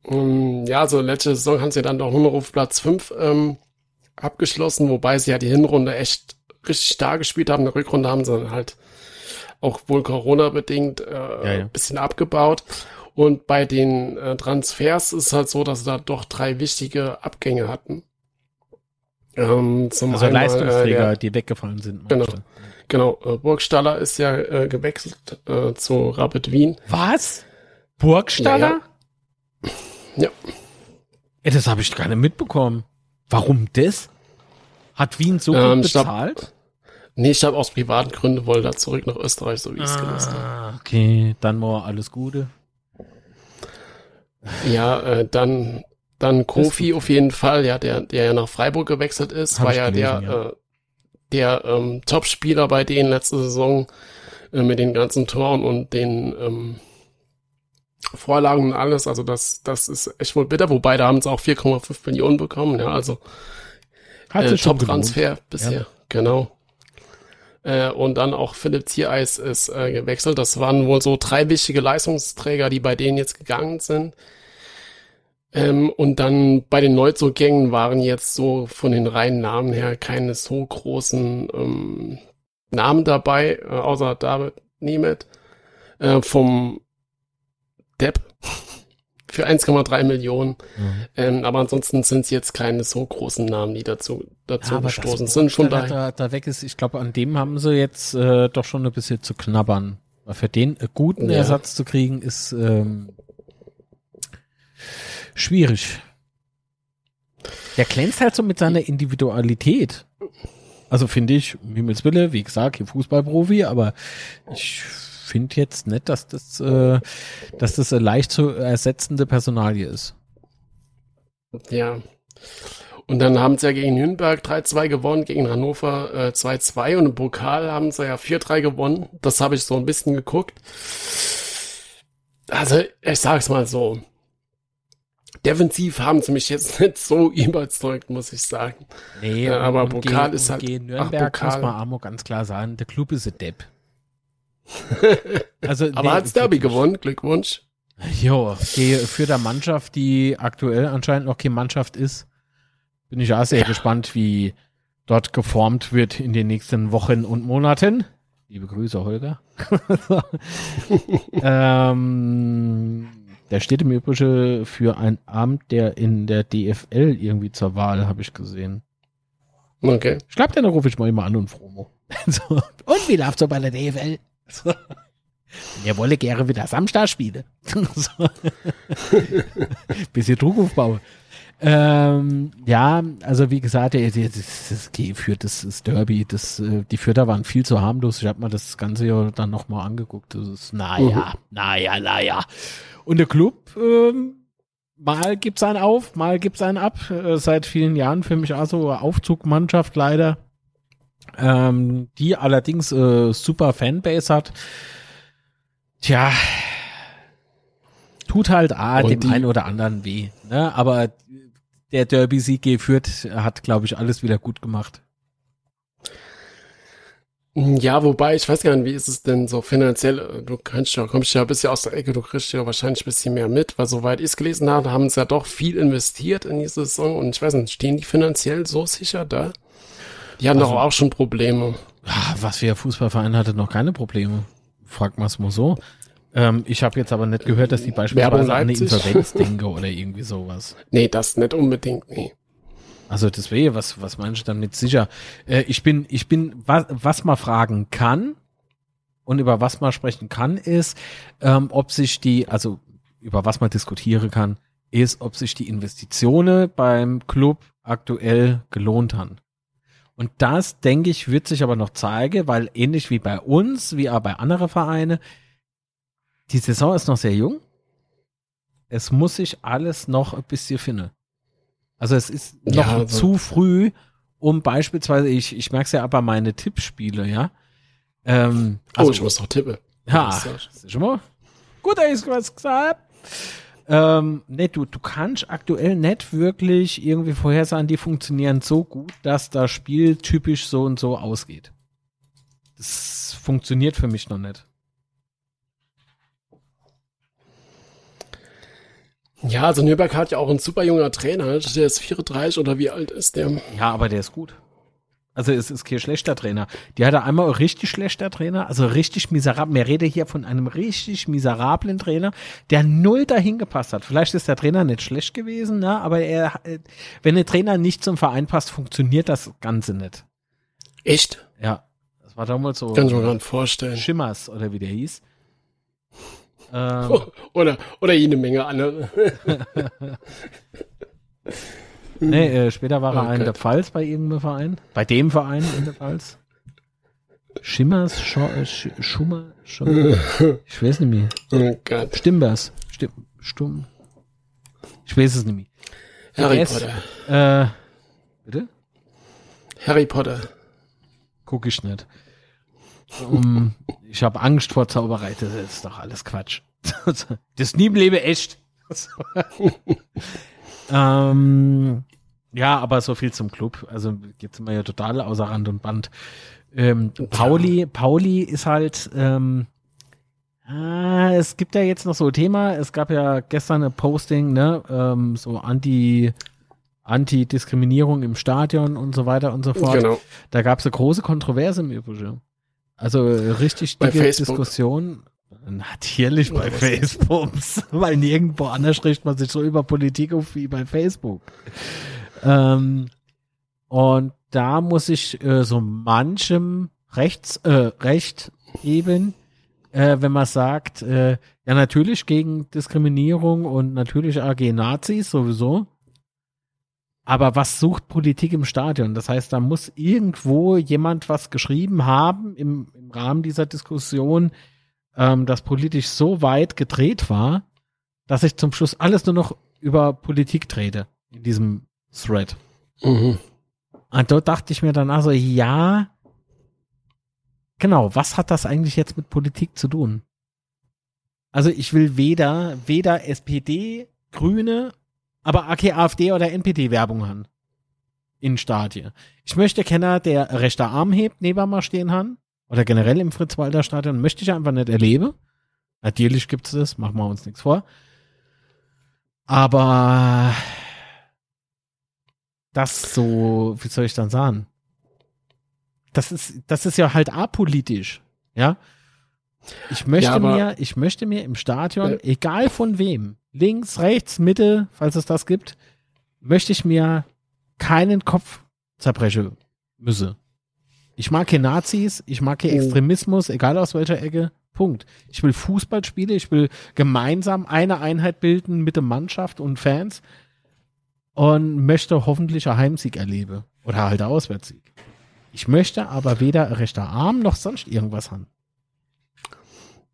B: Um, ja, so letzte Saison haben sie dann doch nur auf Platz 5 ähm, abgeschlossen, wobei sie ja die Hinrunde echt richtig stark gespielt haben. In der Rückrunde haben sie dann halt auch wohl Corona-bedingt äh,
C: Ja, ja.
B: ein bisschen abgebaut. Und bei den äh, Transfers ist es halt so, dass sie da doch drei wichtige Abgänge hatten. Ähm, zum
C: Also
B: einmal,
C: Leistungsträger,
B: Äh, der,
C: die weggefallen sind.
B: Genau. genau, äh, Burgstaller ist ja äh, gewechselt äh, zu Rapid Wien.
C: Was? Burgstaller?
B: Ja, Ja.
C: Ey, das habe ich gar nicht mitbekommen. Warum das? Hat Wien so
B: Ähm,
C: gut
B: ich glaub-
C: bezahlt?
B: Nee, ich glaube aus privaten Gründen wollte er zurück nach Österreich, so wie ich es gelesen habe.
C: Ah, okay, dann mal alles Gute.
B: Ja, äh, dann, dann Kofi auf jeden Fall, ja, der, der ja nach Freiburg gewechselt ist, war ja
C: gelesen,
B: der,
C: ja.
B: Äh, der ähm, Topspieler bei denen letzte Saison äh, mit den ganzen Toren und den ähm, Vorlagen und alles. Also das, das ist echt wohl bitter, wobei da haben sie auch 4,5 Millionen bekommen, ja, also
C: Hat
B: äh, Top-Transfer bisher,
C: Ja.
B: genau. Äh, und dann auch Philipp Ziereis ist äh, gewechselt. Das waren wohl so drei wichtige Leistungsträger, die bei denen jetzt gegangen sind. Ähm, und dann bei den Neuzugängen waren jetzt so von den reinen Namen her keine so großen ähm, Namen dabei, äh, außer David Niemet äh, vom Depp für 1,3 Millionen.
C: Mhm.
B: Ähm, aber ansonsten sind es jetzt keine so großen Namen, die dazu, dazu
C: Ja,
B: gestoßen sind.
C: Burgstaller
B: daher.
C: da, da weg ist, ich glaube, an dem haben sie jetzt äh, doch schon ein bisschen zu knabbern. Weil für den äh, guten
B: Ja.
C: Ersatz zu kriegen, ist ähm, schwierig. Der glänzt halt so mit seiner Individualität. Also finde ich, um Himmels Wille, wie gesagt, hier Fußballprofi, aber ich finde jetzt nicht, dass das, äh, dass das eine leicht zu ersetzende Personalie ist.
B: Ja. Und dann haben sie ja gegen Nürnberg 3-2 gewonnen, gegen Hannover äh, 2-2 und im Pokal haben sie ja 4-3 gewonnen. Das habe ich so ein bisschen geguckt. Also, ich sag's mal so. Defensiv haben sie mich jetzt nicht so überzeugt, muss ich sagen.
C: Nee, und-
B: aber Pokal
C: gegen-
B: ist halt-
C: Gegen
B: ach,
C: Nürnberg
B: Pokal.
C: muss man Amo ganz klar sagen, der Club ist ein Depp. Also,
B: Aber
C: nee,
B: hat's Derby gewonnen, Glückwunsch.
C: Jo, die, für der Mannschaft, die aktuell anscheinend noch keine Mannschaft ist, bin ich auch sehr gespannt, wie dort geformt wird in den nächsten Wochen und Monaten. Liebe Grüße, Holger. ähm, der steht im Übrigen für ein Amt, der in der DFL irgendwie zur Wahl, habe ich gesehen.
B: Okay.
C: Ich glaube, dann rufe ich mal immer an und Fromo. so. Und wie läuft's so bei der DFL? So. Er wolle gerne wieder Samstag spielen. so. Bisschen Druck aufbauen. Ähm, ja, also wie gesagt, das, das geführt, das, das Derby, das, äh, die Fürther waren viel zu harmlos. Ich habe mir das Ganze ja dann nochmal angeguckt. Das ist, naja, naja, naja. Und der Club, ähm, mal gibt's einen auf, mal gibt's einen ab. Äh, seit vielen Jahren für mich auch so eine Aufzugmannschaft leider. Ähm, die allerdings äh, super Fanbase hat. Tja, tut halt ah,
B: Und
C: dem
B: die-
C: einen oder anderen weh. Ne? Aber der Derby-Sieg geführt hat, glaube ich, alles wieder gut gemacht.
B: Ja, wobei, ich weiß gar nicht, wie ist es denn so finanziell? Du kannst ja, kommst ja ein bisschen aus der Ecke, du kriegst ja wahrscheinlich ein bisschen mehr mit, weil soweit ich es gelesen habe, haben sie ja doch viel investiert in die Saison und ich weiß nicht, stehen die finanziell so sicher da? Die hatten
C: Also-
B: doch auch schon Probleme.
C: Was für ein Fußballverein hatte noch keine Probleme. Frag mal's mal so. Ähm, ich habe jetzt aber nicht gehört, dass die beispielsweise an eine. Insolvenz denke oder irgendwie sowas.
B: Nee, das nicht unbedingt, nee.
C: Also deswegen, was, was meinst du damit sicher? Äh, ich bin, ich bin, was, was man fragen kann und über was man sprechen kann, ist, ähm, ob sich die, also über was man diskutieren kann, ist, ob sich die Investitionen beim Club aktuell gelohnt haben. Und das, denke ich, wird sich aber noch zeigen, weil ähnlich wie bei uns, wie auch bei anderen Vereinen, die Saison ist noch sehr jung. Es muss sich alles noch ein bisschen finden. Also es ist noch
B: Ja, also-
C: zu früh, um beispielsweise, ich, ich merke es ja aber meine Tippspiele, ja. Ähm,
B: oh, ich muss noch tippen.
C: Ja, ist schon mal gut, dass ich was gesagt ähm, ne, du, du kannst aktuell nicht wirklich irgendwie vorhersagen, die funktionieren so gut, dass das Spiel typisch so und so ausgeht. Das funktioniert für mich noch nicht.
B: Ja, also Nürnberg hat ja auch ein super junger Trainer, der ist 34 oder wie alt ist der?
C: Ja, aber der ist gut. Also es ist kein schlechter Trainer. Die hatte einmal richtig schlechter Trainer, also richtig miserabel. Mir rede hier von einem richtig miserablen Trainer, der null dahin gepasst hat. Vielleicht ist der Trainer nicht schlecht gewesen, ne? aber er, wenn der Trainer nicht zum Verein passt, funktioniert das Ganze nicht.
B: Echt?
C: Ja. Das war damals so.
B: Kann ich mir gerade vorstellen.
C: Schimmers oder wie der hieß.
B: Ähm, oder, oder jede Menge andere.
C: nee, äh, später war er oh, in der Pfalz bei irgendeinem Verein. Bei dem Verein in der Pfalz. Schimmers, Sch Sch Schummer, Schummer. Ich weiß nicht mehr.
B: Oh Gott.
C: Stimbers. Stim Stumm. Ich weiß es nicht mehr.
B: Harry Potter.
C: Äh, bitte?
B: Harry Potter.
C: Guck ich nicht. Um, ich habe Angst vor Zauberei, das ist doch alles Quatsch. das nie im Leben echt. ähm, ja, aber so viel zum Club. Also geht's immer ja total außer Rand und Band. Ähm, Pauli, Pauli ist halt, ähm, ah, es gibt ja jetzt noch so ein Thema. Es gab ja gestern ein Posting, ne, ähm, so anti, Anti-Diskriminierung im Stadion und so weiter und so fort. Genau. Da gab es eine große Kontroverse im Übrigen. Also richtig dicke Diskussion. Natürlich bei Facebook, weil nirgendwo anders spricht man sich so über Politik auf wie bei Facebook. Ähm, und da muss ich äh, so manchem rechts, äh, recht geben, äh, wenn man sagt, äh, ja natürlich gegen Diskriminierung und natürlich AG Nazis sowieso. Aber was sucht Politik im Stadion? Das heißt, da muss irgendwo jemand was geschrieben haben im, im Rahmen dieser Diskussion, ähm, das politisch so weit gedreht war, dass ich zum Schluss alles nur noch über Politik trete in diesem Thread. Mhm. Und dort dachte ich mir dann also, ja, genau, was hat das eigentlich jetzt mit Politik zu tun? Also ich will weder, weder SPD, Grüne aber AK, AfD oder NPD Werbung haben. In Stadien. Ich möchte keiner, der rechter Arm hebt, neben mir stehen haben. Oder generell im Fritz-Walter Stadion. Möchte ich einfach nicht erleben. Natürlich gibt's das, machen wir uns nichts vor. Aber das so, wie soll ich dann sagen? Das ist, das ist ja halt apolitisch. Ja. Ich möchte ja, mir, ich möchte mir im Stadion, äh, egal von wem, links, rechts, Mitte, falls es das gibt, möchte ich mir keinen Kopf zerbrechen müsse. Ich mag hier Nazis, ich mag hier oh. Extremismus, egal aus welcher Ecke. Punkt. Ich will Fußball spielen, ich will gemeinsam eine Einheit bilden mit der Mannschaft und Fans und möchte hoffentlich einen Heimsieg erleben. Oder halt einen Auswärtssieg. Ich möchte aber weder rechter Arm noch sonst irgendwas haben.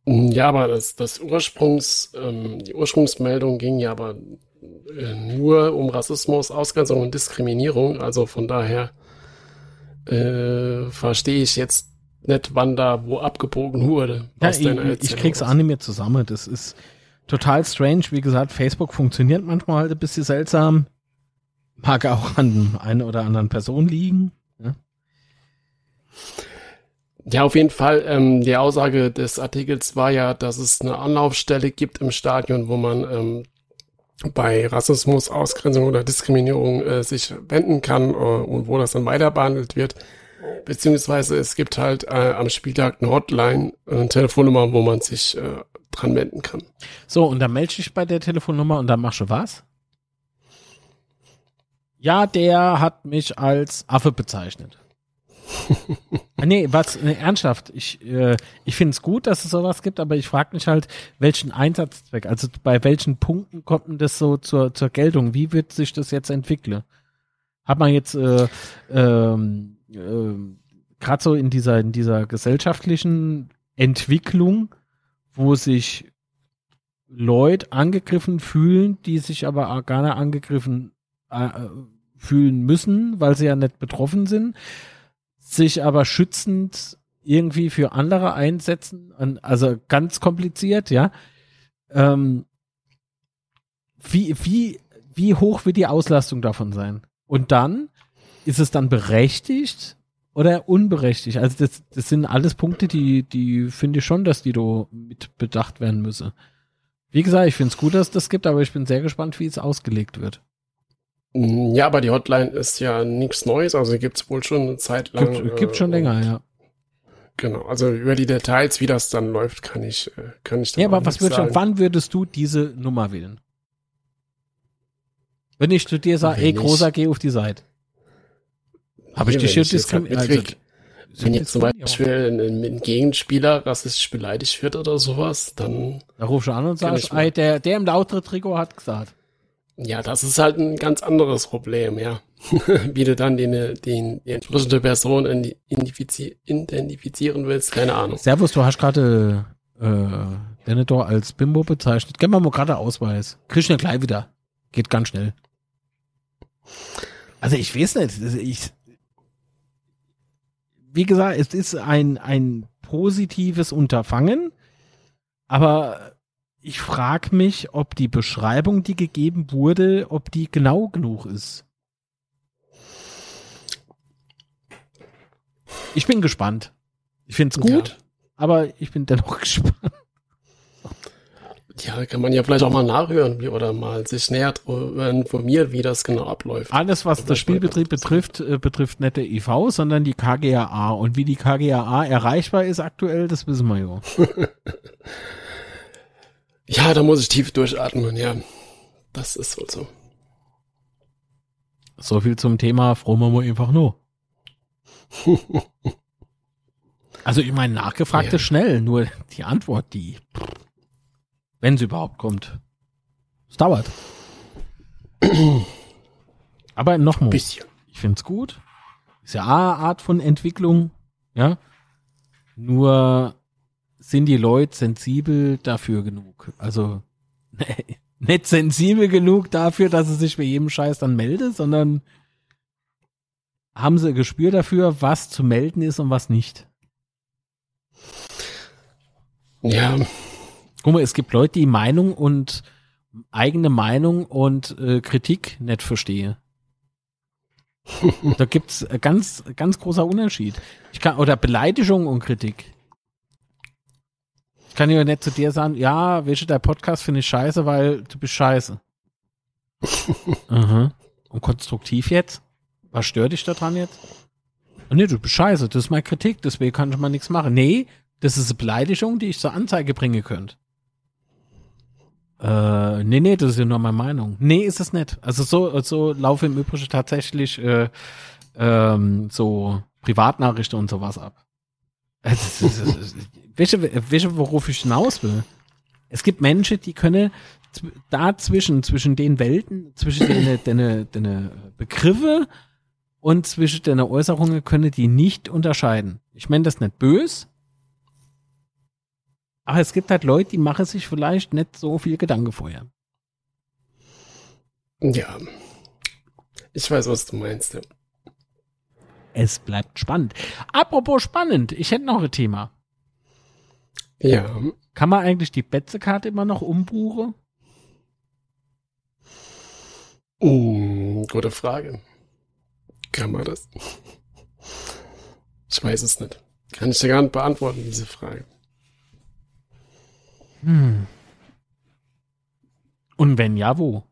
B: Ja, aber das, das Ursprungs, ähm, die Ursprungsmeldung ging ja aber äh, nur um Rassismus, Ausgrenzung und Diskriminierung. Also von daher äh, verstehe ich jetzt nicht, wann da wo abgebogen wurde.
C: Ja, ich, ich krieg's auch nicht mehr zusammen. Das ist total strange. Wie gesagt, Facebook funktioniert manchmal halt ein bisschen seltsam. Mag auch an einer oder anderen Person liegen. Ja.
B: Ja, auf jeden Fall. Ähm, die Aussage des Artikels war ja, dass es eine Anlaufstelle gibt im Stadion, wo man ähm, bei Rassismus, Ausgrenzung oder Diskriminierung äh, sich wenden kann äh, und wo das dann weiter behandelt wird. Beziehungsweise es gibt halt äh, am Spieltag eine Hotline, eine Telefonnummer, wo man sich äh, dran wenden kann.
C: So, und dann melde ich bei der Telefonnummer und dann machst du was? Ja, der hat mich als Affe bezeichnet. Ah, nee, was, nee, ernsthaft. Ich, äh, ich finde es gut, dass es sowas gibt, aber ich frage mich halt, welchen Einsatzzweck, also bei welchen Punkten kommt denn das so zur, zur Geltung? Wie wird sich das jetzt entwickeln? Hat man jetzt äh, ähm, äh, gerade so in dieser, in dieser gesellschaftlichen Entwicklung, wo sich Leute angegriffen fühlen, die sich aber auch gar nicht angegriffen äh, fühlen müssen, weil sie ja nicht betroffen sind, sich aber schützend irgendwie für andere einsetzen, also ganz kompliziert, ja. Ähm, wie, wie, wie hoch wird die Auslastung davon sein? Und dann ist es dann berechtigt oder unberechtigt? Also das, das sind alles Punkte, die, die finde ich schon, dass die da mit bedacht werden müssen. Wie gesagt, ich finde es gut, dass es das gibt, aber ich bin sehr gespannt, wie es ausgelegt wird.
B: Ja, aber die Hotline ist ja nichts Neues, also gibt's wohl schon eine Zeit lang.
C: Gibt, gibt
B: äh,
C: schon länger,
B: und-
C: ja.
B: Genau, also über die Details, wie das dann läuft, kann ich, äh, kann ich dann
C: Ja, aber was würdest du, wann würdest du diese Nummer wählen? Wenn ich zu dir sage, ey, großer, geh auf die Seite. Habe ich dich hier
B: wenn ich jetzt
C: diskriminiert? Also,
B: Wenn jetzt zum Beispiel ein, ein Gegenspieler rassistisch beleidigt wird oder sowas, dann,
C: Da rufst du an und sagst, ey, der, der im lautere Trikot hat gesagt.
B: Ja, das ist halt ein ganz anderes Problem, ja. Wie du dann den, den, die entsprechende Person identifizieren willst, keine Ahnung.
C: Servus, du hast gerade äh, Denethor als Bimbo bezeichnet. Gib mal mal gerade Ausweis. Kriegst du gleich wieder. Geht ganz schnell. Also ich weiß nicht. also Ich, wie gesagt, es ist ein, ein positives Unterfangen, aber ich frage mich, ob die Beschreibung, die gegeben wurde, ob die genau genug ist. Ich bin gespannt. Ich finde es gut,
B: Ja.
C: aber ich bin dennoch gespannt.
B: Ja, kann man ja vielleicht auch mal nachhören wie, oder mal sich näher informieren, wie das genau abläuft.
C: Alles, was das Spielbetrieb betrifft, äh, betrifft nicht der IV, sondern die KGAA. Und wie die KGAA erreichbar ist aktuell, das wissen wir ja.
B: Ja, da muss ich tief durchatmen, ja. Das ist wohl so.
C: So viel zum Thema, froh wir mal einfach nur. Also ich meine, nachgefragt
B: Ja.
C: ist schnell, nur die Antwort, die, wenn sie überhaupt kommt, es dauert. Aber nochmal,
B: Bisschen.
C: ich find's gut. Ist ja eine Art von Entwicklung, ja. Nur sind die Leute sensibel dafür genug. Also nicht sensibel genug dafür, dass sie sich bei jedem Scheiß dann melden, sondern haben sie ein Gespür dafür, was zu melden ist und was nicht.
B: Ja,
C: Guck mal, es gibt Leute, die Meinung und eigene Meinung und äh, Kritik nicht verstehen. da gibt's ganz, ganz großer Unterschied. Ich kann, oder Beleidigung und Kritik. Ich kann ja nicht zu dir sagen, ja, welche der Podcast finde ich scheiße, weil du bist scheiße. Aha. Und konstruktiv jetzt? Was stört dich daran jetzt? Ah, Nee, du bist scheiße, das ist meine Kritik, deswegen kann ich mal nichts machen. Nee, das ist eine Beleidigung, die ich zur Anzeige bringen könnte. Äh, nee, nee, das ist ja nur meine Meinung. Nee, ist es nicht. Also so, so laufe im Übrigen tatsächlich äh, ähm, so Privatnachrichten und sowas ab. Äh, Welche, welche, worauf ich hinaus will? Es gibt Menschen, die können zw- dazwischen, zwischen den Welten, zwischen den, den, den Begriffe und zwischen den Äußerungen können die nicht unterscheiden. Ich meine das nicht bös, aber es gibt halt Leute, die machen sich vielleicht nicht so viel Gedanken vorher.
B: ja. Ich weiß, was du meinst. Ja.
C: Es bleibt spannend. Apropos spannend, ich hätte noch ein Thema.
B: Ja.
C: Kann man eigentlich die Betzekarte immer noch umbuchen?
B: Mm, gute Frage. Kann man das? Ich weiß es nicht. Kann ich dir gar nicht beantworten, diese Frage.
C: Hm. Und wenn ja, wo?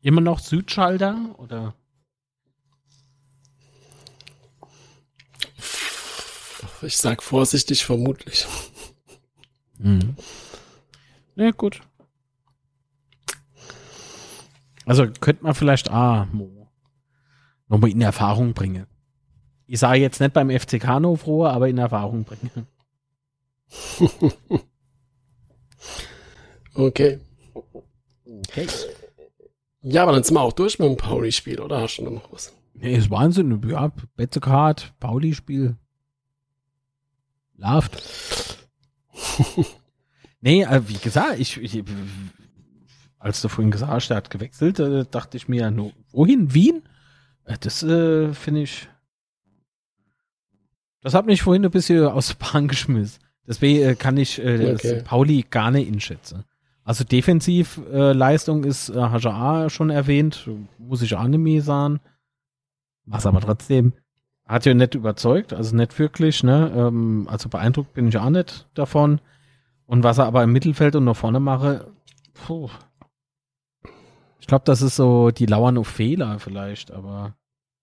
C: Immer noch Südschalter oder?
B: Ich sag vorsichtig, vermutlich.
C: Mhm. Ja, gut. Also könnte man vielleicht ah, Mo, nochmal in Erfahrung bringen. Ich sage jetzt nicht beim FC Kano frohe, aber in Erfahrung bringen.
B: Okay.
C: Okay.
B: Ja, aber dann sind wir auch durch mit dem Pauli-Spiel, oder hast du noch was?
C: Nee, ist Wahnsinn. Ja, Betzekart, Pauli-Spiel. Läuft. nee, äh, wie gesagt, ich, ich, als du vorhin gesagt hast, er hat gewechselt, äh, dachte ich mir, no, wohin? Wien? Äh, Das äh, finde ich. Das hat mich vorhin ein bisschen aus der Bahn geschmissen. Deswegen kann ich äh,
B: Okay.
C: Pauli gar nicht einschätzen. Also Defensivleistung äh, ist äh, HJA schon erwähnt, muss ich auch nicht mehr sagen. Was aber trotzdem hat ja nicht überzeugt, also nicht wirklich, ne? Ähm, also beeindruckt bin ich auch nicht davon. Und was er aber im Mittelfeld und nach vorne mache, puh. Ich glaube, das ist so, die lauern auf Fehler vielleicht, aber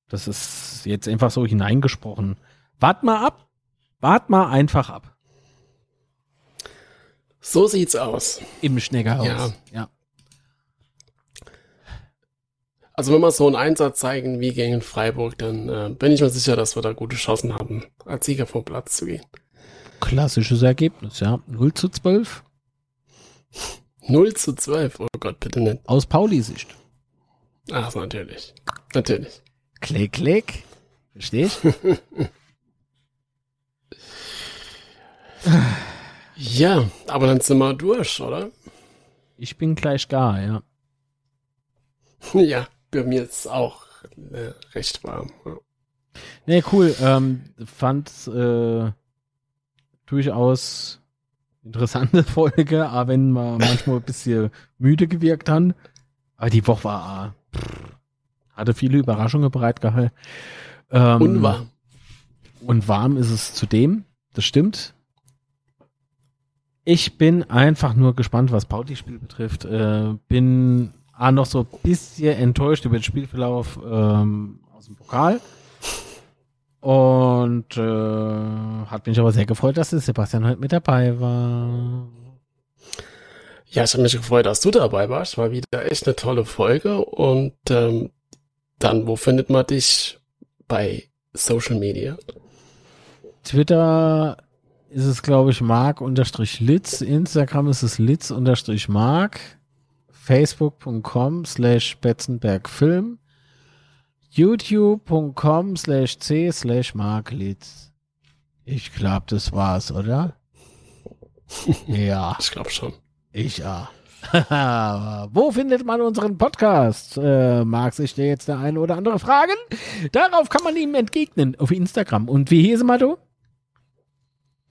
C: das ist jetzt einfach so hineingesprochen. Wart mal ab. Wart mal einfach ab.
B: So sieht's aus.
C: Im Schneckerhaus.
B: Ja.
C: ja.
B: Also wenn wir so einen Einsatz zeigen wie gegen Freiburg, dann äh, bin ich mir sicher, dass wir da gute Chancen haben, als Sieger vom Platz zu gehen.
C: Klassisches Ergebnis, ja. 0 zu 12
B: 0 zu 12, oh Gott, bitte nicht.
C: aus Pauli-Sicht.
B: Ach, natürlich. Natürlich.
C: Klick, klick. Verstehst?
B: Ja, aber dann sind wir durch, oder?
C: Ich bin gleich gar, ja.
B: ja, bei mir ist auch äh, recht warm. Ja.
C: Nee, cool. Ähm, fand äh, durchaus interessante Folge, aber wenn man manchmal ein bisschen müde gewirkt haben. Aber die Woche war äh, hatte viele Überraschungen bereitgehalten. Ähm,
B: Unwarm.
C: Und warm ist es zudem, das stimmt. Ich bin einfach nur gespannt, was Pauli-Spiel betrifft. Äh, bin ah, noch so ein bisschen enttäuscht über den Spielverlauf ähm, aus dem Pokal. Und äh, hat mich aber sehr gefreut, dass Sebastian heute mit dabei war.
B: Ja, ich habe mich gefreut, dass du dabei warst. War wieder echt eine tolle Folge. Und ähm, dann, wo findet man dich bei Social Media?
C: Twitter ist es, glaube ich, mark-litz. Instagram ist es litz-mark. Facebook.com slash betzenbergfilm. youtube.com slash c slash marklitz. Ich glaube, das war's, oder? ja,
B: Ich glaube schon.
C: ich ja. Wo findet man unseren Podcast? Äh, mag sich der jetzt der eine oder andere fragen? Darauf kann man ihm entgegnen auf Instagram. Und wie hieß mal du?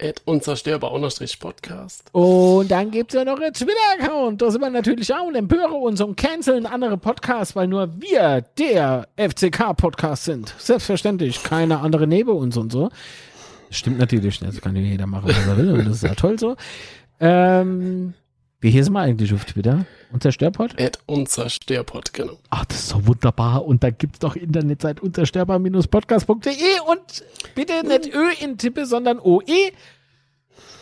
B: At unzerstörbar unterstrich Podcast.
C: Und dann gibt's ja noch einen Twitter-Account. Da sind wir natürlich auch und empöre uns und canceln andere Podcasts, weil nur wir der FCK-Podcast sind. Selbstverständlich. Keine andere neben uns und so. Stimmt natürlich. Das kann jeder machen, was er will. Und das ist ja toll so. Ähm, wie hieß wir eigentlich auf Twitter? Unser Störpod?
B: At unzerstörpod, genau.
C: Ach, das ist so wunderbar. Und da gibt's doch Internetseite untersterber-podcast.de und bitte nicht Ö in Tippe, sondern OE.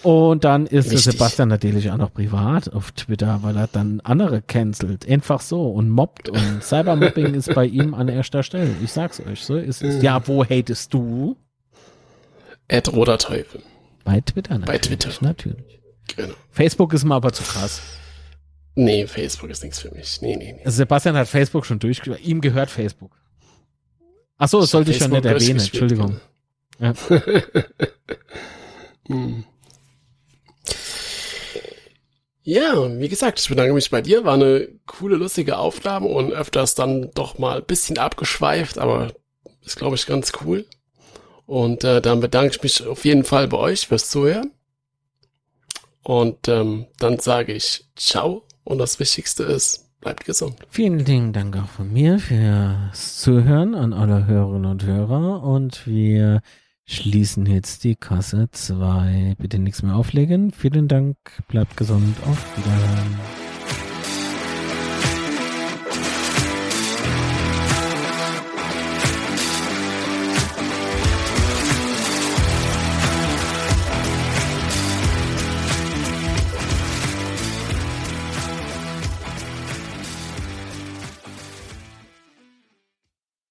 C: Und dann ist der
B: Wichtig.
C: Sebastian natürlich auch noch privat auf Twitter, weil er dann andere cancelt. Einfach so und mobbt. Und Cybermobbing ist bei ihm an erster Stelle. Ich sag's euch, so ist es. Ja, wo hatest du?
B: At roter Teufel.
C: Bei Twitter natürlich.
B: Bei Twitter.
C: Natürlich.
B: Genau.
C: Facebook ist mir aber zu krass.
B: Nee, Facebook ist nichts für mich. Nee, nee, nee.
C: Also Sebastian hat Facebook schon durchgespielt. Ihm gehört Facebook. Ach so, das sollte ich schon nicht
B: Facebook
C: erwähnen. Entschuldigung. Ja.
B: Hm. Ja, wie gesagt, ich bedanke mich bei dir. War eine coole, lustige Aufnahme und öfters dann doch mal ein bisschen abgeschweift, aber ist, glaube ich, ganz cool. Und äh, dann bedanke ich mich auf jeden Fall bei euch fürs Zuhören. Und ähm, dann sage ich ciao und das Wichtigste ist, bleibt gesund.
C: Vielen lieben Dank auch von mir fürs Zuhören an alle Hörerinnen und Hörer und wir schließen jetzt die Kasse 2. Bitte nichts mehr auflegen. Vielen Dank, bleibt gesund, auf Wiederhören.